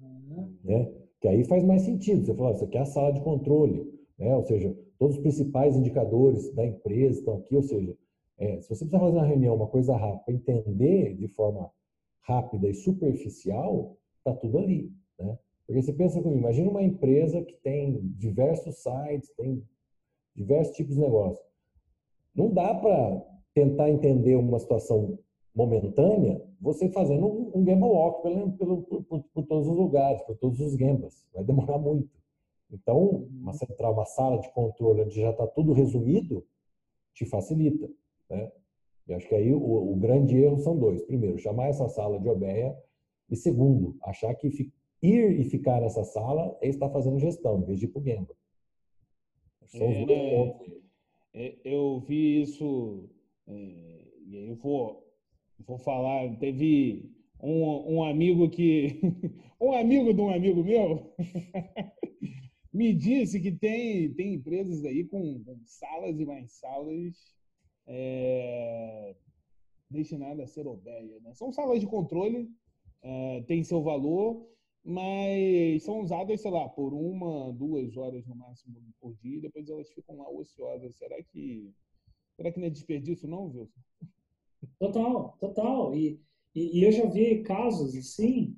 Uhum. Né? Que aí faz mais sentido. Você fala, isso aqui é a sala de controle. Né? Ou seja, todos os principais indicadores da empresa estão aqui. Ou seja, é, se você precisa fazer uma reunião, uma coisa rápida, entender de forma rápida e superficial, está tudo ali. Porque você pensa comigo, imagina uma empresa que tem diversos sites, tem diversos tipos de negócio. Não dá para tentar entender uma situação momentânea você fazendo um, um Gamble Walk pelo, pelo, por, por, todos os lugares, por todos os Gambles. Vai demorar muito. Então, uma central, uma sala de controle onde já está tudo resumido, te facilita. Né? E acho que aí o, o, grande erro são dois. Primeiro, chamar essa sala de Obeia. E segundo, achar que ir e ficar nessa sala é estar fazendo gestão, em vez de ir para o Gemba. É. É, eu vi isso, é, e aí eu vou, vou falar, teve um, um amigo que, (laughs) um amigo de um amigo meu, (laughs) me disse que tem, tem empresas aí com, com salas e mais salas é, destinadas a ser obeia. Né? São salas de controle, é, tem seu valor, mas são usadas, sei lá, por uma, duas horas no máximo por dia, e depois elas ficam lá ociosas. Será que, será que não é desperdício, não, Wilson? Total, total. E, e, e eu já vi casos assim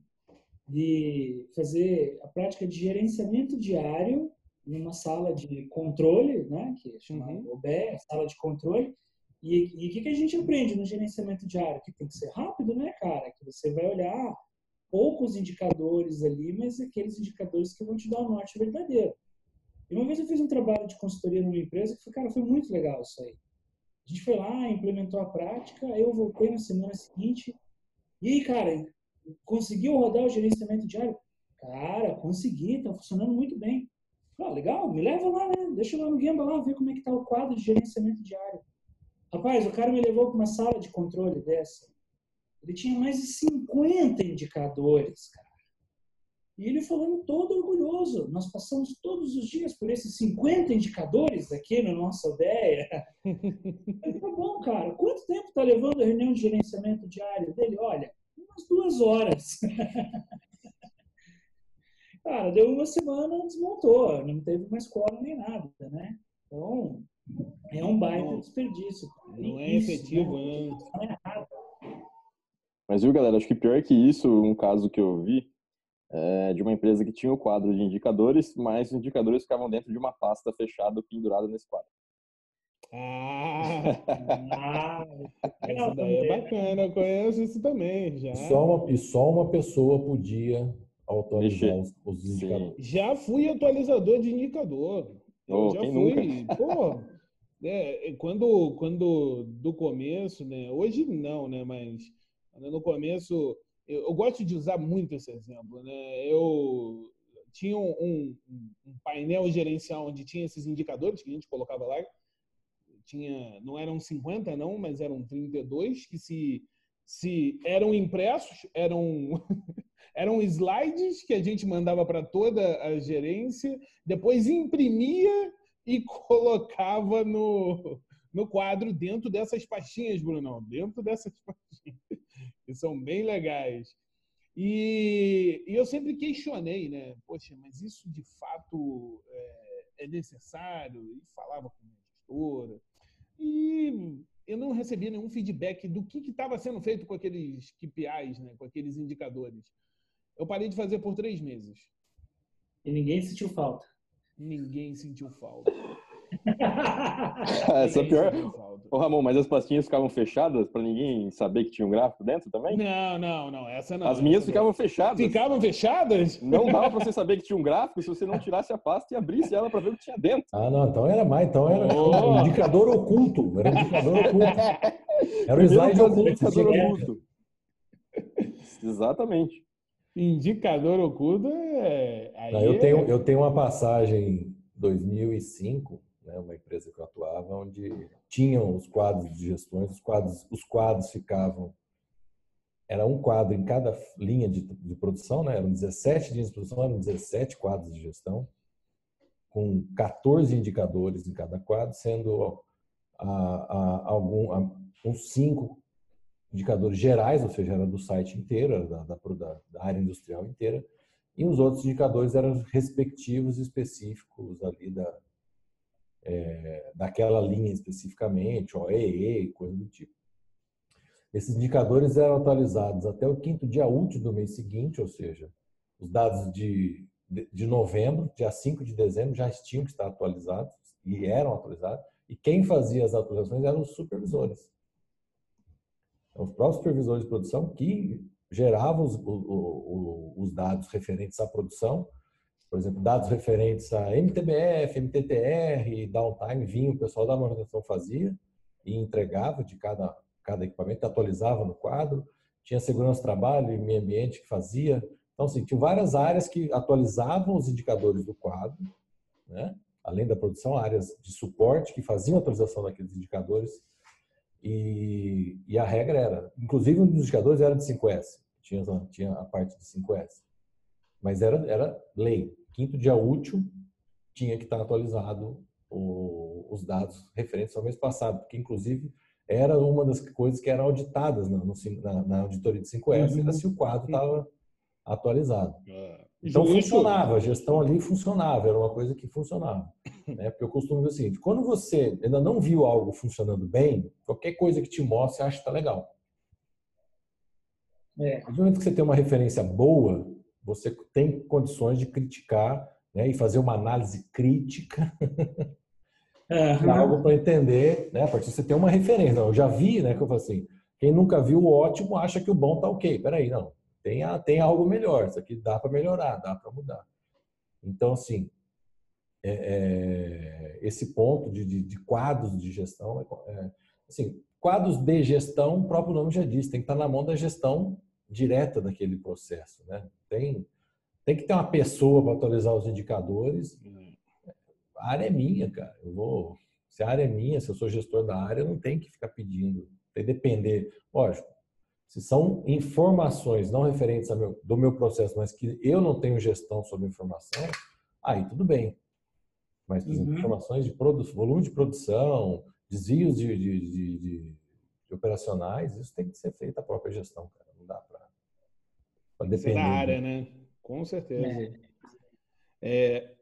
de fazer a prática de gerenciamento diário numa sala de controle, né, que é chamada uhum. OBE, sala de controle. E o que, que a gente aprende no gerenciamento diário? Que tem que ser rápido, né, cara? Que você vai olhar poucos indicadores ali, mas aqueles indicadores que vão te dar o norte verdadeiro. E uma vez eu fiz um trabalho de consultoria numa empresa que foi, cara, foi muito legal isso aí. A gente foi lá, implementou a prática, eu voltei na semana seguinte. E aí, cara, conseguiu rodar o gerenciamento diário? Cara, consegui, tá funcionando muito bem. Ah, legal, me leva lá, né? Deixa eu lá no Gamba lá ver como é que tá o quadro de gerenciamento diário. Rapaz, o cara me levou para uma sala de controle dessa. Ele tinha mais de 50 indicadores, cara. E ele falando todo orgulhoso. Nós passamos todos os dias por esses 50 indicadores aqui no nossa ideia. (laughs) tá bom, cara. Quanto tempo está levando a reunião de gerenciamento diário dele? Olha, umas duas horas. (laughs) cara, deu uma semana, desmontou. Não teve mais cola nem nada, né? Então, é um baita desperdício. Não é efetivo, né? Não é errado. Mas viu, galera, acho que pior que isso, um caso que eu vi, é de uma empresa que tinha o um quadro de indicadores, mas os indicadores ficavam dentro de uma pasta fechada pendurada nesse quadro. Ah, (laughs) essa daí é bacana, eu conheço isso também. Já. Só uma, e só uma pessoa podia atualizar os, os indicadores. Já fui atualizador de indicador. Oh, já fui. Nunca? Pô, é, quando, quando do começo, né? Hoje não, né? Mas no começo, eu, eu, gosto de usar muito esse exemplo. Né? Eu tinha um, um, um, painel gerencial onde tinha esses indicadores que a gente colocava lá. Tinha, não eram 50, não, mas eram 32, que se, se eram impressos, eram, (laughs) eram slides que a gente mandava para toda a gerência, depois imprimia e (laughs) colocava no, no quadro dentro dessas pastinhas, Bruno, dentro dessas (laughs) pastinhas que são bem legais. E, e, eu sempre questionei, né? Poxa, mas isso de fato é, é necessário? E falava com a gestora. E eu não recebia nenhum feedback do que estava sendo feito com aqueles KPIs, né? com aqueles indicadores. Eu parei de fazer por três meses. E ninguém sentiu falta. Ninguém sentiu falta. (laughs) Essa é pior. Ô, Ramon, mas as pastinhas ficavam fechadas para ninguém saber que tinha um gráfico dentro também? Não, não, não. Essa não. As minhas ficavam fechadas. Ficavam fechadas? Não dava para você (laughs) saber que tinha um gráfico se você não tirasse a pasta e abrisse ela para ver o que tinha dentro. Ah, não. Então era mais. Então era oh. um indicador oculto. Era um indicador oculto. Era um slide oculto. Indicador oculto. Exatamente. Indicador oculto é. Não, eu, tenho, eu tenho uma passagem 2005 né, uma empresa que eu atuava, onde tinham os quadros de gestões, os quadros, os quadros ficavam era um quadro em cada linha de, de produção, né? eram 17 linhas de produção, eram 17 quadros de gestão, com 14 indicadores em cada quadro, sendo a, a, algum, a, uns cinco indicadores gerais, ou seja, era do site inteiro, da, da, da, área industrial inteira, e os outros indicadores eram respectivos específicos ali da, é, daquela linha especificamente, OEE, coisa do tipo. Esses indicadores eram atualizados até o quinto dia útil do mês seguinte, ou seja, os dados de, de novembro, dia 5 de dezembro, já tinham que estar atualizados e eram atualizados, e quem fazia as atualizações eram os supervisores. Então, os próprios supervisores de produção que geravam os, os, os dados referentes à produção por exemplo, dados referentes a MTBF, MTTR, downtime, vinha o pessoal da manutenção fazia e entregava de cada, cada equipamento, atualizava no quadro, tinha segurança do trabalho e meio ambiente que fazia. Então, assim, tinha várias áreas que atualizavam os indicadores do quadro, né? além da produção, áreas de suporte que faziam atualização daqueles indicadores. E, e a regra era, inclusive um dos indicadores era de 5S, tinha, tinha a parte de 5S. Mas era, era lei. Quinto dia útil tinha que estar atualizado o, os dados referentes ao mês passado, porque inclusive era uma das coisas que eram auditadas na, no, na, na auditoria de 5S, uhum. era se o quadro estava atualizado. Ah, então funcionava, a gestão ali funcionava, era uma coisa que funcionava. Né? Porque eu costumo dizer o seguinte: quando você ainda não viu algo funcionando bem, qualquer coisa que te mostre, você acha que está legal. É. No momento que você tem uma referência boa, você tem condições de criticar né, e fazer uma análise crítica (laughs) uhum. algo para entender, né? A partir você ter uma referência. Eu já vi, né? Que eu falo assim, quem nunca viu o ótimo acha que o bom tá ok. Peraí, não. Tem, tem algo melhor. Isso aqui dá para melhorar, dá para mudar. Então, assim, é, é, esse ponto de, de, de, quadros de gestão, é, é, assim, quadros de gestão, o próprio nome já diz, tem que estar na mão da gestão direta daquele processo, né? Tem, tem que ter uma pessoa para atualizar os indicadores. A área é minha, cara. Eu vou, se a área é minha, se eu sou gestor da área, eu não tenho que ficar pedindo, tem que depender. Lógico, se são informações não referentes meu, do meu processo, mas que eu não tenho gestão sobre informação, aí tudo bem. Mas, por exemplo, uhum. informações de volume de produção, desvios de, de, de, de, operacionais, isso tem que ser feito a própria gestão, cara. Dá para depender. Da área, né? Com certeza. É. É,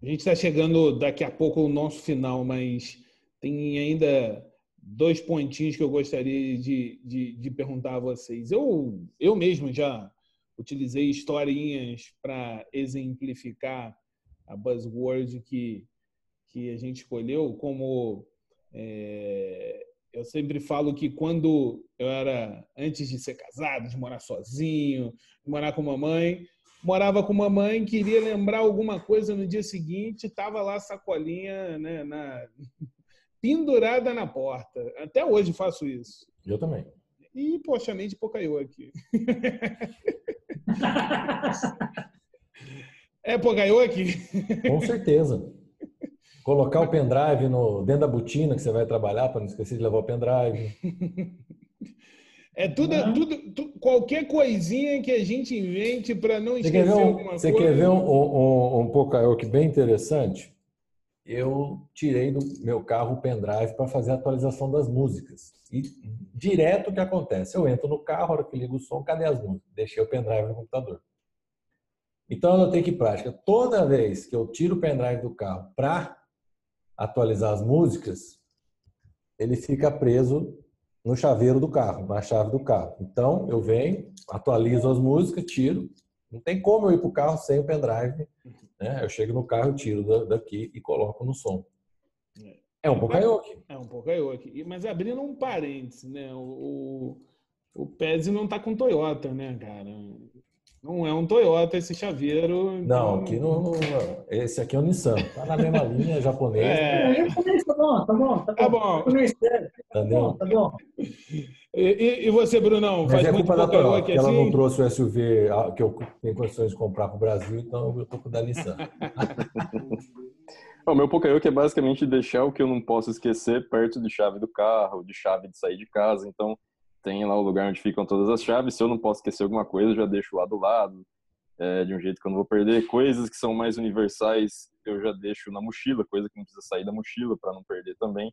a gente está chegando daqui a pouco ao nosso final, mas tem ainda dois pontinhos que eu gostaria de, de, de perguntar a vocês. Eu, eu mesmo já utilizei historinhas para exemplificar a buzzword que, que a gente escolheu, como é, eu sempre falo que quando eu era, antes de ser casado, de morar sozinho, de morar com mamãe, morava com mamãe, queria lembrar alguma coisa no dia seguinte, estava lá a sacolinha né, na, (laughs) pendurada na porta. Até hoje faço isso. Eu também. E, poxa, mente pocaiô aqui. (laughs) é pocaiô aqui? Com certeza. Colocar o pendrive no, dentro da botina que você vai trabalhar para não esquecer de levar o pendrive. (laughs) É tudo, uhum. tudo, tudo, qualquer coisinha que a gente invente para não esquecer um, alguma você coisa. Você quer ver um, um, um que bem interessante? Eu tirei do meu carro o pendrive para fazer a atualização das músicas. E direto o que acontece? Eu entro no carro, a hora que ligo o som, cadê as músicas? Deixei o pendrive no computador. Então eu tenho que prática. Toda vez que eu tiro o pendrive do carro para atualizar as músicas, ele fica preso no chaveiro do carro, na chave do carro. Então, eu venho, atualizo as músicas, tiro. Não tem como eu ir para o carro sem o pendrive. Né? Eu chego no carro, tiro daqui e coloco no som. É um aqui. É um aqui. Mas abrindo um parênteses, né? O, o, o Pez não está com Toyota, né, cara? Não é um Toyota esse chaveiro. Então... Não, aqui não, esse aqui é o Nissan. Tá na mesma (laughs) linha japonesa. É, tá bom, tá bom, tá bom. Tá bom. Tá bom, tá bom. E, e, você, Brunão? Mas faz é culpa da Toyota, que assim? ela não trouxe o SUV que eu tenho condições de comprar para o Brasil, então eu tô com o da Nissan. (laughs) O meu Pocoyoke é basicamente deixar o que eu não posso esquecer perto de chave do carro, de chave de sair de casa. Então, tem lá o lugar onde ficam todas as chaves. Se eu não posso esquecer alguma coisa, já deixo lá do lado, é, de um jeito que eu não vou perder. Coisas que são mais universais, eu já deixo na mochila, coisa que não precisa sair da mochila para não perder também.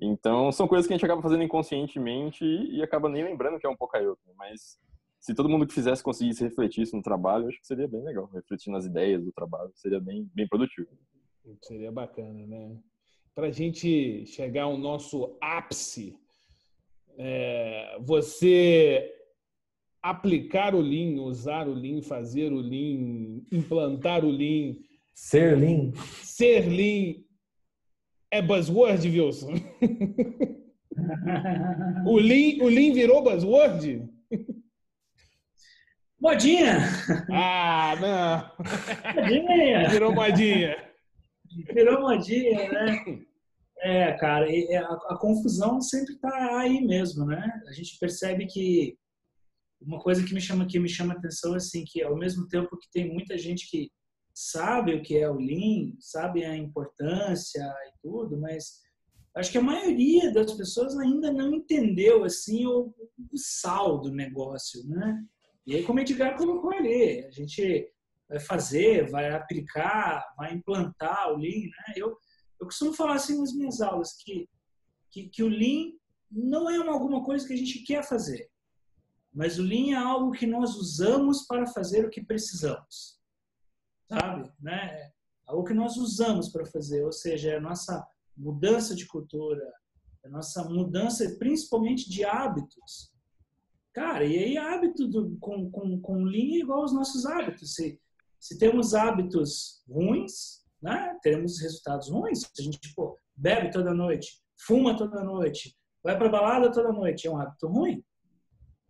Então, são coisas que a gente acaba fazendo inconscientemente e, acaba nem lembrando que é um Pocayoke. Mas se todo mundo que fizesse conseguisse refletir isso no trabalho, acho que seria bem legal. Refletir nas ideias do trabalho, seria bem, bem produtivo. Seria bacana, né? Para a gente chegar ao nosso ápice é, você aplicar o Lean, usar o Lean, fazer o Lean, implantar o Lean. Ser Lean. Ser Lean é buzzword, Wilson? (laughs) o, lean, o Lean virou buzzword? Modinha! Ah, não! Modinha! Virou modinha! Virou modinha, né? É, cara, a, a confusão sempre está aí mesmo, né? A gente percebe que uma coisa que me chama que me chama atenção é assim que ao mesmo tempo que tem muita gente que sabe o que é o Lean, sabe a importância e tudo, mas acho que a maioria das pessoas ainda não entendeu assim o, o sal do negócio, né? E aí, como o Edgar colocou ali, a gente vai fazer, vai aplicar, vai implantar o Lean, né? Eu, eu costumo falar assim nas minhas aulas que, que, que o Lean não é uma, alguma coisa que a gente quer fazer, mas o Lean é algo que nós usamos para fazer o que precisamos, sabe? Né? É algo que nós usamos para fazer, ou seja, é a nossa mudança de cultura, a nossa mudança principalmente de hábitos. Cara, e aí hábito do, com, com, com linha é igual aos nossos hábitos. Se, se temos hábitos ruins, né, teremos resultados ruins. Se a gente pô, bebe toda noite, fuma toda noite, vai para balada toda noite, é um hábito ruim.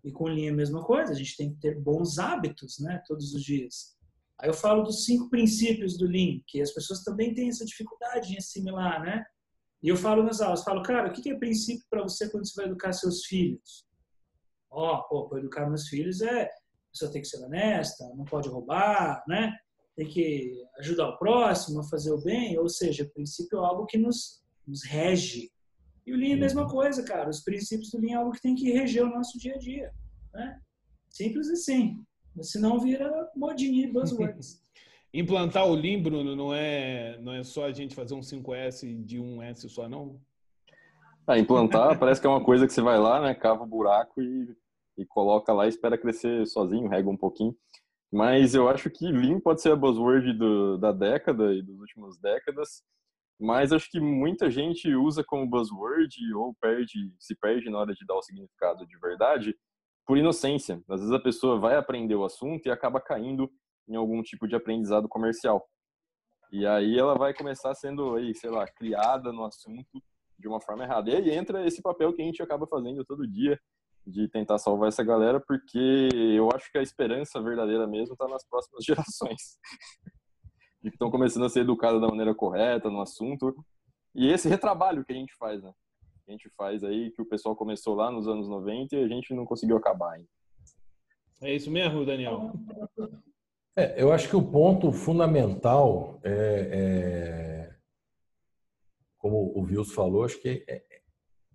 E com linha é a mesma coisa, a gente tem que ter bons hábitos né, todos os dias. Aí eu falo dos cinco princípios do Lean, que as pessoas também têm essa dificuldade em assimilar, né? E eu falo nas aulas, falo, cara, o que é princípio para você quando você vai educar seus filhos? Ó, oh, para educar meus filhos é a pessoa tem que ser honesta, não pode roubar, né? Tem que ajudar o próximo, fazer o bem, ou seja, o princípio é algo que nos, nos rege. E o Lean é a mesma uhum. coisa, cara. Os princípios do Lean é algo que tem que reger o nosso dia a dia, né? Simples assim. Senão vira modinha e buzzwords. (laughs) Implantar o Lean, Bruno, não é, não é só a gente fazer um 5S de um S só, não? Ah, implantar (laughs) parece que é uma coisa que você vai lá, né, cava o um buraco e, e coloca lá e espera crescer sozinho, rega um pouquinho. Mas eu acho que Lean pode ser a buzzword do, da década e das últimas décadas, mas acho que muita gente usa como buzzword ou perde, se perde na hora de dar o significado de verdade por inocência. Às vezes a pessoa vai aprender o assunto e acaba caindo em algum tipo de aprendizado comercial. E aí ela vai começar sendo, aí, sei lá, criada no assunto de uma forma errada. E aí entra esse papel que a gente acaba fazendo todo dia de tentar salvar essa galera, porque eu acho que a esperança verdadeira mesmo está nas próximas (laughs) gerações. que estão começando a ser educadas da maneira correta no assunto. E esse retrabalho que a gente faz, né? a gente faz aí, que o pessoal começou lá nos anos 90 e a gente não conseguiu acabar ainda. É isso mesmo, Daniel? É, eu acho que o ponto fundamental é, é como o Vils falou, acho que é,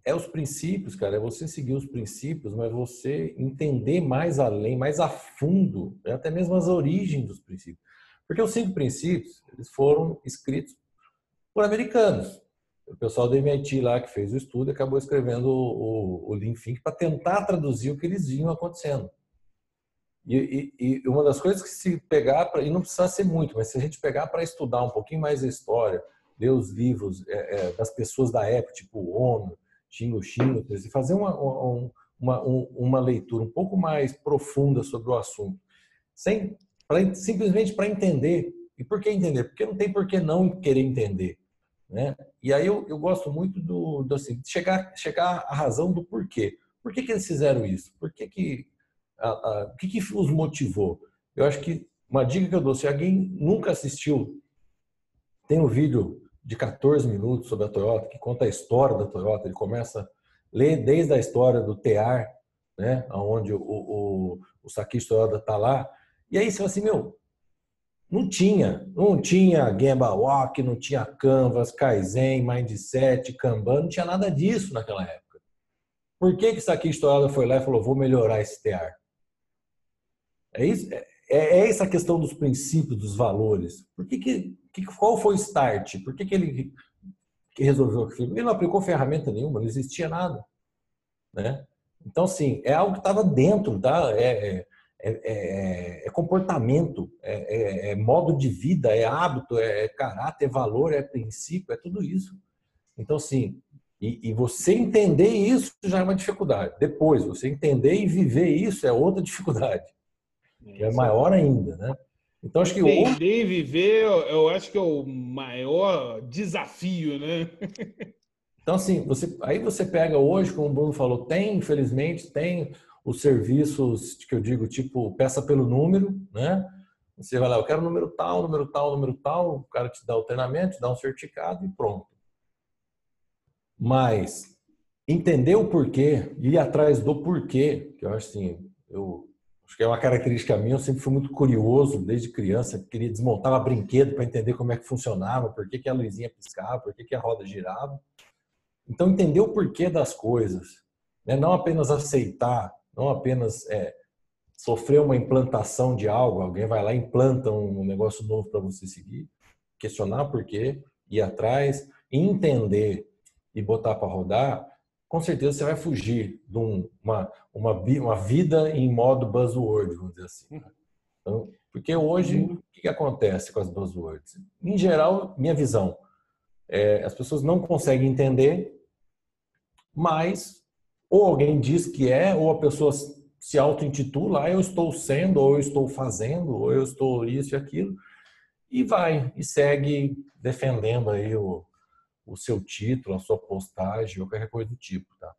é, os princípios, cara. É você seguir os princípios, mas você entender mais além, mais a fundo, né, até mesmo as origens dos princípios. Porque os cinco princípios eles foram escritos por americanos. O pessoal do MIT lá que fez o estudo acabou escrevendo o, o, o Lean Think para tentar traduzir o que eles viam acontecendo. E, e, e, uma das coisas que se pegar, pra, e não precisa ser muito, mas se a gente pegar para estudar um pouquinho mais a história, ler os livros é, é, das pessoas da época, tipo Xingo Xingo, e fazer uma, uma, uma, leitura um pouco mais profunda sobre o assunto, sem, pra, simplesmente para entender. E por que entender? Porque não tem por que não querer entender. Né? E aí eu, eu gosto muito do, do assim, chegar, chegar à razão do porquê. Por que, que eles fizeram isso? Por que, que a, a, o que, que os motivou? Eu acho que uma dica que eu dou, se alguém nunca assistiu, tem um vídeo de 14 minutos sobre a Toyota que conta a história da Toyota. Ele começa a ler desde a história do TR, né, onde o, o, o Sakis Toyota está lá. E aí você fala assim, meu, não tinha, não tinha Gemba Walk, não tinha Canvas, Kaizen, Mindset, Kanban, não tinha nada disso naquela época. Por que que Sakis Toyota foi lá e falou, vou melhorar esse TR? É, isso, é, é, é essa questão dos princípios, dos valores. Por que, que, qual foi o start? Por que, que ele resolveu aquilo? Ele não aplicou ferramenta nenhuma, não existia nada, né? Então, assim, é algo que estava dentro, tá? É, é, é, é comportamento, é, modo de vida, é hábito, é caráter, é valor, é princípio, é tudo isso. Então, assim, e, e, você entender isso já é uma dificuldade. Depois, você entender e viver isso é outra dificuldade que é maior ainda, né? Então acho que entender e viver, eu acho que é o maior desafio, né? Então assim, você aí você pega hoje, como o Bruno falou, tem, infelizmente, tem os serviços que eu digo tipo peça pelo número, né? Você vai lá, eu quero número tal, número tal, número tal, o cara te dá o treinamento, te dá um certificado e pronto. Mas entender o porquê, ir atrás do porquê, que eu acho assim, eu acho que é uma característica minha, eu sempre fui muito curioso desde criança, queria desmontar um brinquedo para entender como é que funcionava, por que, que a luzinha piscava, por que, que a roda girava. Então, entender o porquê das coisas, né? não apenas aceitar, não apenas é, sofrer uma implantação de algo, alguém vai lá e implanta um negócio novo para você seguir, questionar por quê, ir atrás, entender e botar para rodar, com certeza você vai fugir de uma, uma, uma vida em modo buzzword, vamos dizer assim. Né? Então, porque hoje, o que acontece com as buzzwords? Em geral, minha visão, é, as pessoas não conseguem entender, mas ou alguém diz que é, ou a pessoa se auto-intitula, ah, eu estou sendo, ou eu estou fazendo, ou eu estou isso e aquilo, e vai, e segue defendendo aí o, o seu título, a sua postagem ou qualquer coisa do tipo, tá?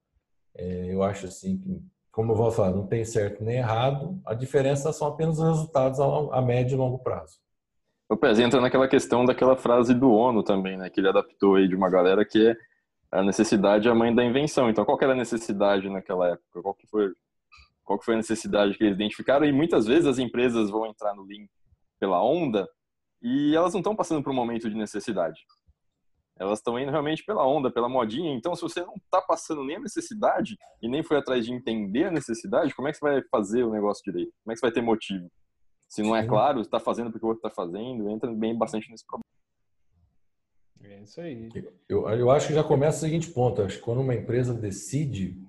É, eu acho assim que, como eu vou falar, não tem certo nem errado, a diferença são apenas os resultados a, a médio e longo prazo. O Pez entra naquela questão daquela frase do ONU também, né, que ele adaptou aí de uma galera que é a necessidade é a mãe da invenção. Então, qual era a necessidade naquela época? Qual que foi, qual que foi a necessidade que eles identificaram? E muitas vezes as empresas vão entrar no Lean pela onda e elas não estão passando por um momento de necessidade. Elas estão indo realmente pela onda, pela modinha. Então, se você não está passando nem a necessidade e nem foi atrás de entender a necessidade, como é que você vai fazer o negócio direito? Como é que você vai ter motivo? Se não é claro, está fazendo porque o outro está fazendo, entra bem bastante nesse problema. É isso aí. Eu, eu acho que já começa o seguinte ponto. acho que quando uma empresa decide.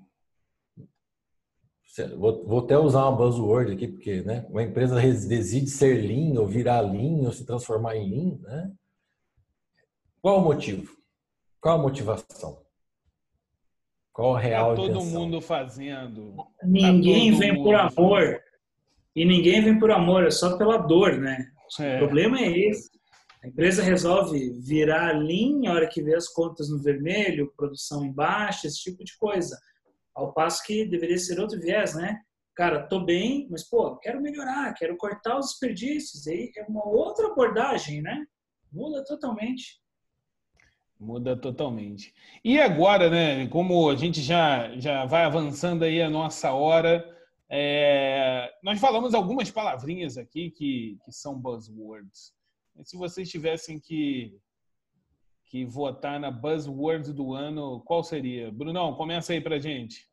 Vou, vou até usar uma buzzword aqui, porque né, uma empresa decide ser lean, ou virar lean, ou se transformar em lean, né? Qual o motivo? Qual a motivação? Qual a real tá todo intenção? mundo fazendo. Ninguém tá vem mundo por amor. Fazendo. E ninguém vem por amor, é só pela dor, né? É. O problema é esse. A empresa resolve virar linha a hora que vê as contas no vermelho, produção em baixa, esse tipo de coisa. Ao passo que deveria ser outro viés, né? Cara, tô bem, mas pô, quero melhorar, quero cortar os desperdícios. Aí é uma outra abordagem, né? Muda totalmente. Muda totalmente. E agora, né, como a gente já, já vai avançando aí a nossa hora, é, nós falamos algumas palavrinhas aqui que, que são buzzwords. Se vocês tivessem que, que votar na buzzword do ano, qual seria? Brunão, começa aí pra gente.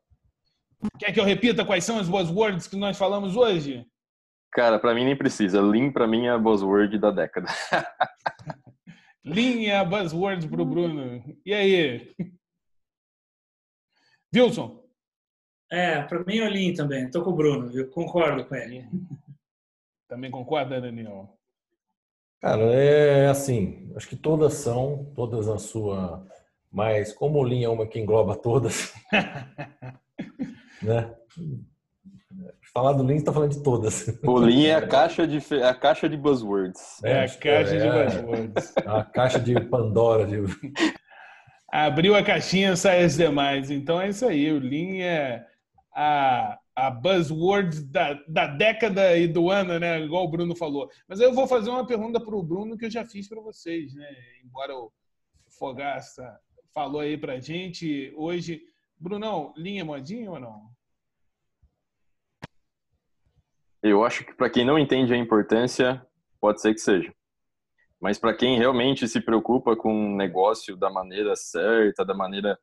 Quer que eu repita quais são as buzzwords que nós falamos hoje? Cara, para mim nem precisa. Lean para mim é a buzzword da década. (laughs) Linha buzzwords para o Bruno. E aí? Wilson? É, para mim é o Lean também. Estou com o Bruno, eu concordo com ele. Também concorda, Daniel? Cara, é assim, acho que todas são, todas na sua. Mas como o Lean é uma que engloba todas, (laughs) né? Falar do Lean, está falando de todas. (laughs) O Lean é a caixa de, é a caixa de buzzwords. É, a caixa é, de buzzwords. A caixa de Pandora. De... Abriu a caixinha, sai as demais. Então é isso aí. O Lean é a, a buzzword da, da década e do ano, né? Igual o Bruno falou. Mas eu vou fazer uma pergunta para o Bruno que eu já fiz para vocês, né? Embora o Fogaça falou aí para gente hoje. Brunão, linha modinha ou não? Eu acho que para quem não entende a importância, pode ser que seja. Mas para quem realmente se preocupa com o negócio da maneira certa, da maneira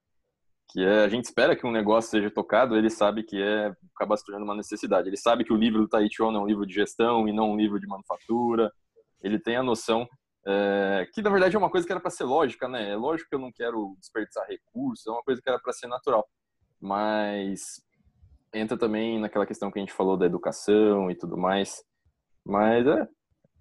que é, a gente espera que um negócio seja tocado, ele sabe que é acaba se tornando uma necessidade. Ele sabe que o livro do Taichon é um livro de gestão e não um livro de manufatura. Ele tem a noção é, que na verdade é uma coisa que era para ser lógica, né? É lógico que eu não quero desperdiçar recursos, é uma coisa que era para ser natural. Mas entra também naquela questão que a gente falou da educação e tudo mais. Mas é,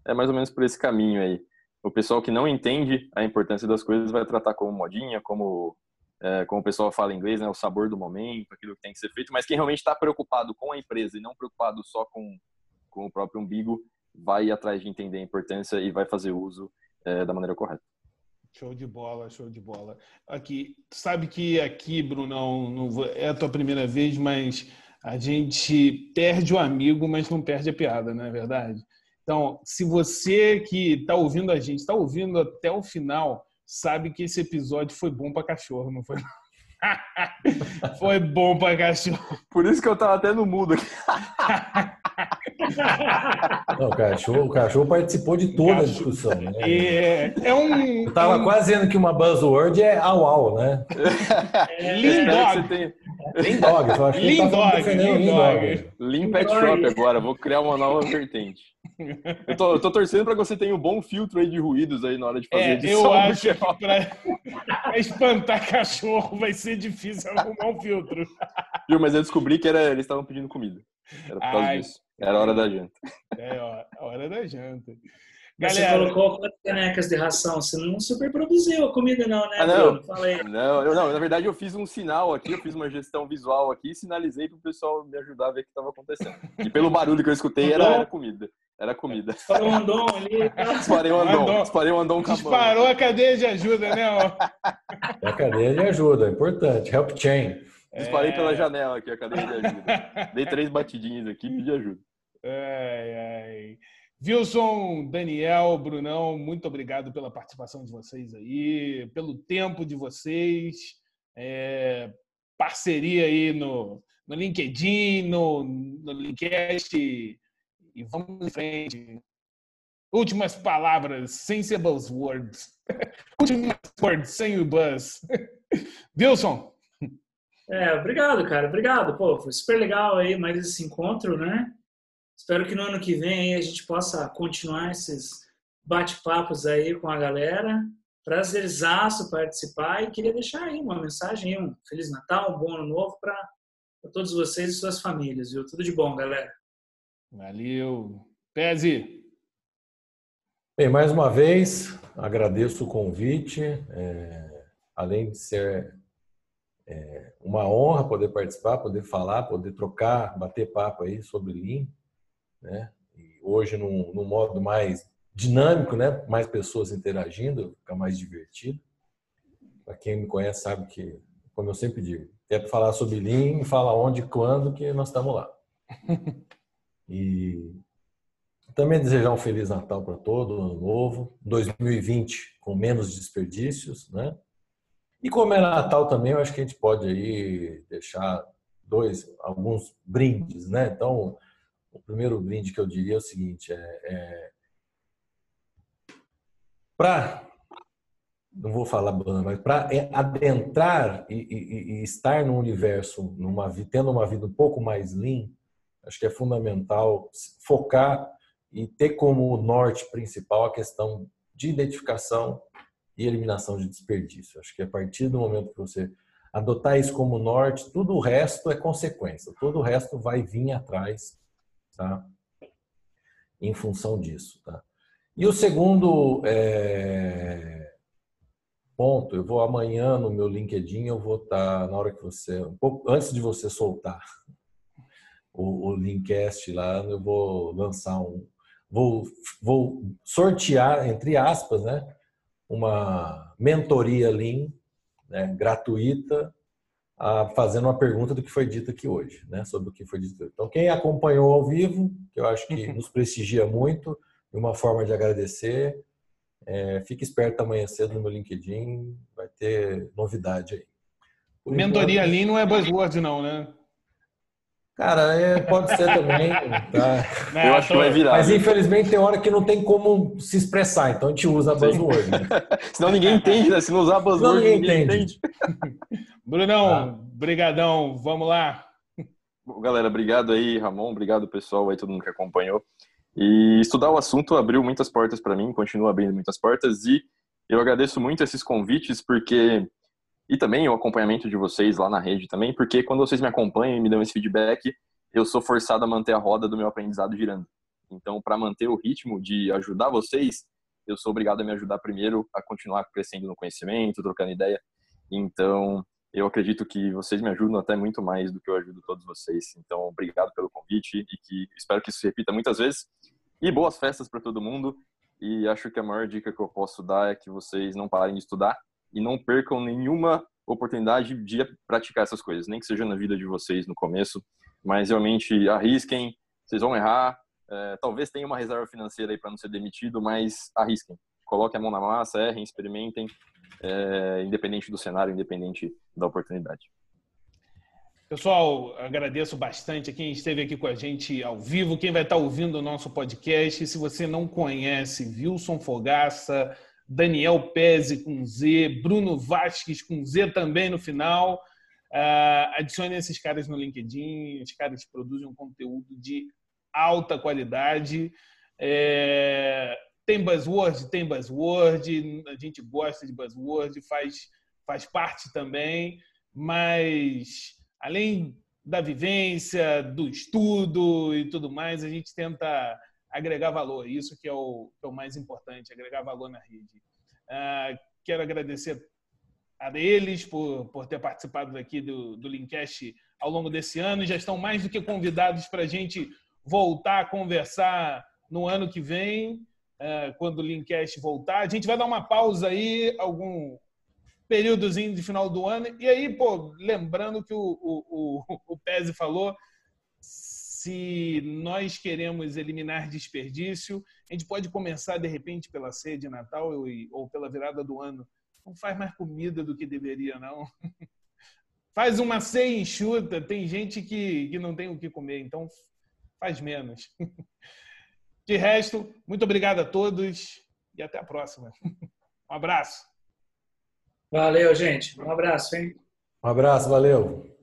é mais ou menos por esse caminho aí. O pessoal que não entende a importância das coisas vai tratar como modinha, como, é, como o pessoal fala em inglês, né, o sabor do momento, aquilo que tem que ser feito. Mas quem realmente está preocupado com a empresa e não preocupado só com, com o próprio umbigo, vai atrás de entender a importância e vai fazer uso é, da maneira correta. Show de bola, show de bola. Aqui, sabe que aqui, Brunão, não é a tua primeira vez, mas a gente perde o amigo, mas não perde a piada, não é verdade? Então, se você que está ouvindo a gente, está ouvindo até o final, sabe que esse episódio foi bom para cachorro, não foi? (laughs) Foi bom pra cachorro. Por isso que eu tava até no mudo aqui. (laughs) Não, o cachorro, o cachorro participou de toda a discussão. Né? É, é um. Eu tava um... quase dizendo que uma buzzword é au au, né? É, Lean Dog. Lean Dog. Eu acho Lean tá Dog. Lean Dog. Lean Pet Shop agora. Vou criar uma nova vertente. Eu tô, eu tô torcendo para que você tenha um bom filtro aí de ruídos aí na hora de fazer é, edição. Eu acho que para espantar cachorro vai ser difícil arrumar um filtro. Viu, mas eu descobri que era, eles estavam pedindo comida. Era por causa Ai, disso. Era hora da janta. É, ó, hora da janta. Galera, você colocou quantas canecas de ração? Você não super produziu a comida, não, né? Ah, não. Falei. Não, eu, não, na verdade eu fiz um sinal aqui, eu fiz uma gestão visual aqui e sinalizei para o pessoal me ajudar a ver o que estava acontecendo. E pelo barulho que eu escutei, era, era comida. Era comida. Disparou um andom ali. (laughs) Tá? Disparei um andom. Disparei um andom Disparou a cadeia de ajuda, né? É (laughs) a cadeia de ajuda, é importante. Help chain. Disparei é... pela janela aqui a cadeia de ajuda. Dei três batidinhas aqui e pedi ajuda. Ai, ai. Wilson, Daniel, Brunão, muito obrigado pela participação de vocês aí, pelo tempo de vocês, é, parceria aí no, no LinkedIn, no, no Linkcast, e vamos em frente. Últimas palavras, sem ser buzzwords. (laughs) Últimas words, sem o buzz. (laughs) Wilson. É, obrigado, cara, obrigado. Pô, foi super legal aí mais esse encontro, né? Espero que no ano que vem a gente possa continuar esses bate-papos aí com a galera. Prazerzaço participar e queria deixar aí uma mensagem, um Feliz Natal, um bom ano novo para todos vocês e suas famílias, viu? Tudo de bom, galera. Valeu. Pese. Bem, mais uma vez, agradeço o convite. É, além de ser é, uma honra poder participar, poder falar, poder trocar, bater papo aí sobre Lean né? E hoje num, num modo mais dinâmico, né? Mais pessoas interagindo, fica mais divertido. Para quem me conhece sabe que, como eu sempre digo, quer falar sobre Lean, fala onde, quando, que nós estamos lá. (laughs) E também desejar um feliz Natal para todo, ano novo, 2020 com menos desperdícios, né? E como é Natal também, eu acho que a gente pode aí deixar dois, alguns brindes, né? Então, o primeiro brinde que eu diria é o seguinte: é, é para não vou falar mas para adentrar e, e, e, estar no universo, numa tendo uma vida um pouco mais lean, acho que é fundamental focar e ter como norte principal a questão de identificação e eliminação de desperdício. Acho que a partir do momento que você adotar isso como norte, tudo o resto é consequência, todo o resto vai vir atrás tá? em função disso. Tá? E o segundo é, ponto, eu vou amanhã no meu LinkedIn, eu vou estar, tá, na hora que você, um pouco antes de você soltar o, o Linkcast lá, eu vou lançar um, vou, vou sortear, entre aspas, né, uma mentoria Lean né, gratuita a, fazendo uma pergunta do que foi dito aqui hoje, né? Sobre o que foi dito. Então, quem acompanhou ao vivo, que eu acho que uhum. nos prestigia muito, e uma forma de agradecer, é, fique esperto amanhã cedo no meu LinkedIn, vai ter novidade aí. Por Mentoria enquanto... ali não é buzzword, não, né? Cara, é, pode ser também. Tá? Não, eu acho que vai virar. Mas infelizmente tem hora que não tem como se expressar, então a gente usa a buzzword. Né? (laughs) Senão ninguém entende, né? Se não usar a buzzword, não, ninguém, ninguém entende. entende. (laughs) Brunão, ah. brigadão, vamos lá. Bom, galera, obrigado aí, Ramon, obrigado pessoal aí, todo mundo que acompanhou. E estudar o assunto abriu muitas portas para mim, continua abrindo muitas portas e eu agradeço muito esses convites porque e também o acompanhamento de vocês lá na rede também, porque quando vocês me acompanham e me dão esse feedback, eu sou forçado a manter a roda do meu aprendizado girando. Então, para manter o ritmo de ajudar vocês, eu sou obrigado a me ajudar primeiro a continuar crescendo no conhecimento, trocando ideia. Então, eu acredito que vocês me ajudam até muito mais do que eu ajudo todos vocês. Então, obrigado pelo convite e que espero que isso se repita muitas vezes. E boas festas para todo mundo. E acho que a maior dica que eu posso dar é que vocês não parem de estudar e não percam nenhuma oportunidade de praticar essas coisas, nem que seja na vida de vocês no começo, mas realmente arrisquem, vocês vão errar, é, talvez tenha uma reserva financeira aí para não ser demitido, mas arrisquem, coloquem a mão na massa, errem, experimentem é, independente do cenário, independente da oportunidade. Pessoal, agradeço bastante a quem esteve aqui com a gente ao vivo, quem vai estar ouvindo o nosso podcast. Se você não conhece, Wilson Fogaça, Daniel Pese com Z, Bruno Vasques com Z também no final. Uh, adicione esses caras no LinkedIn, os caras produzem um conteúdo de alta qualidade. É, tem buzzword, tem buzzword, a gente gosta de buzzword, faz, faz parte também, mas além da vivência, do estudo e tudo mais, a gente tenta agregar valor. Isso que é o, que é o mais importante, agregar valor na rede. Uh, quero agradecer a eles por, por ter participado aqui do, do Linkcast ao longo desse ano. Já estão mais do que convidados para a gente voltar a conversar no ano que vem, uh, quando o Linkcast voltar. A gente vai dar uma pausa aí, algum períodozinho de final do ano. E aí, pô, lembrando que o, o, o, (laughs) o Pese falou, se nós queremos eliminar desperdício, a gente pode começar, de repente, pela ceia de Natal ou pela virada do ano. Não faz mais comida do que deveria, não. (laughs) Faz uma ceia enxuta. Tem gente que, que não tem o que comer, então faz menos. (laughs) De resto, muito obrigado a todos e até a próxima. (laughs) Um abraço. Valeu, gente. Um abraço, hein? Um abraço, valeu.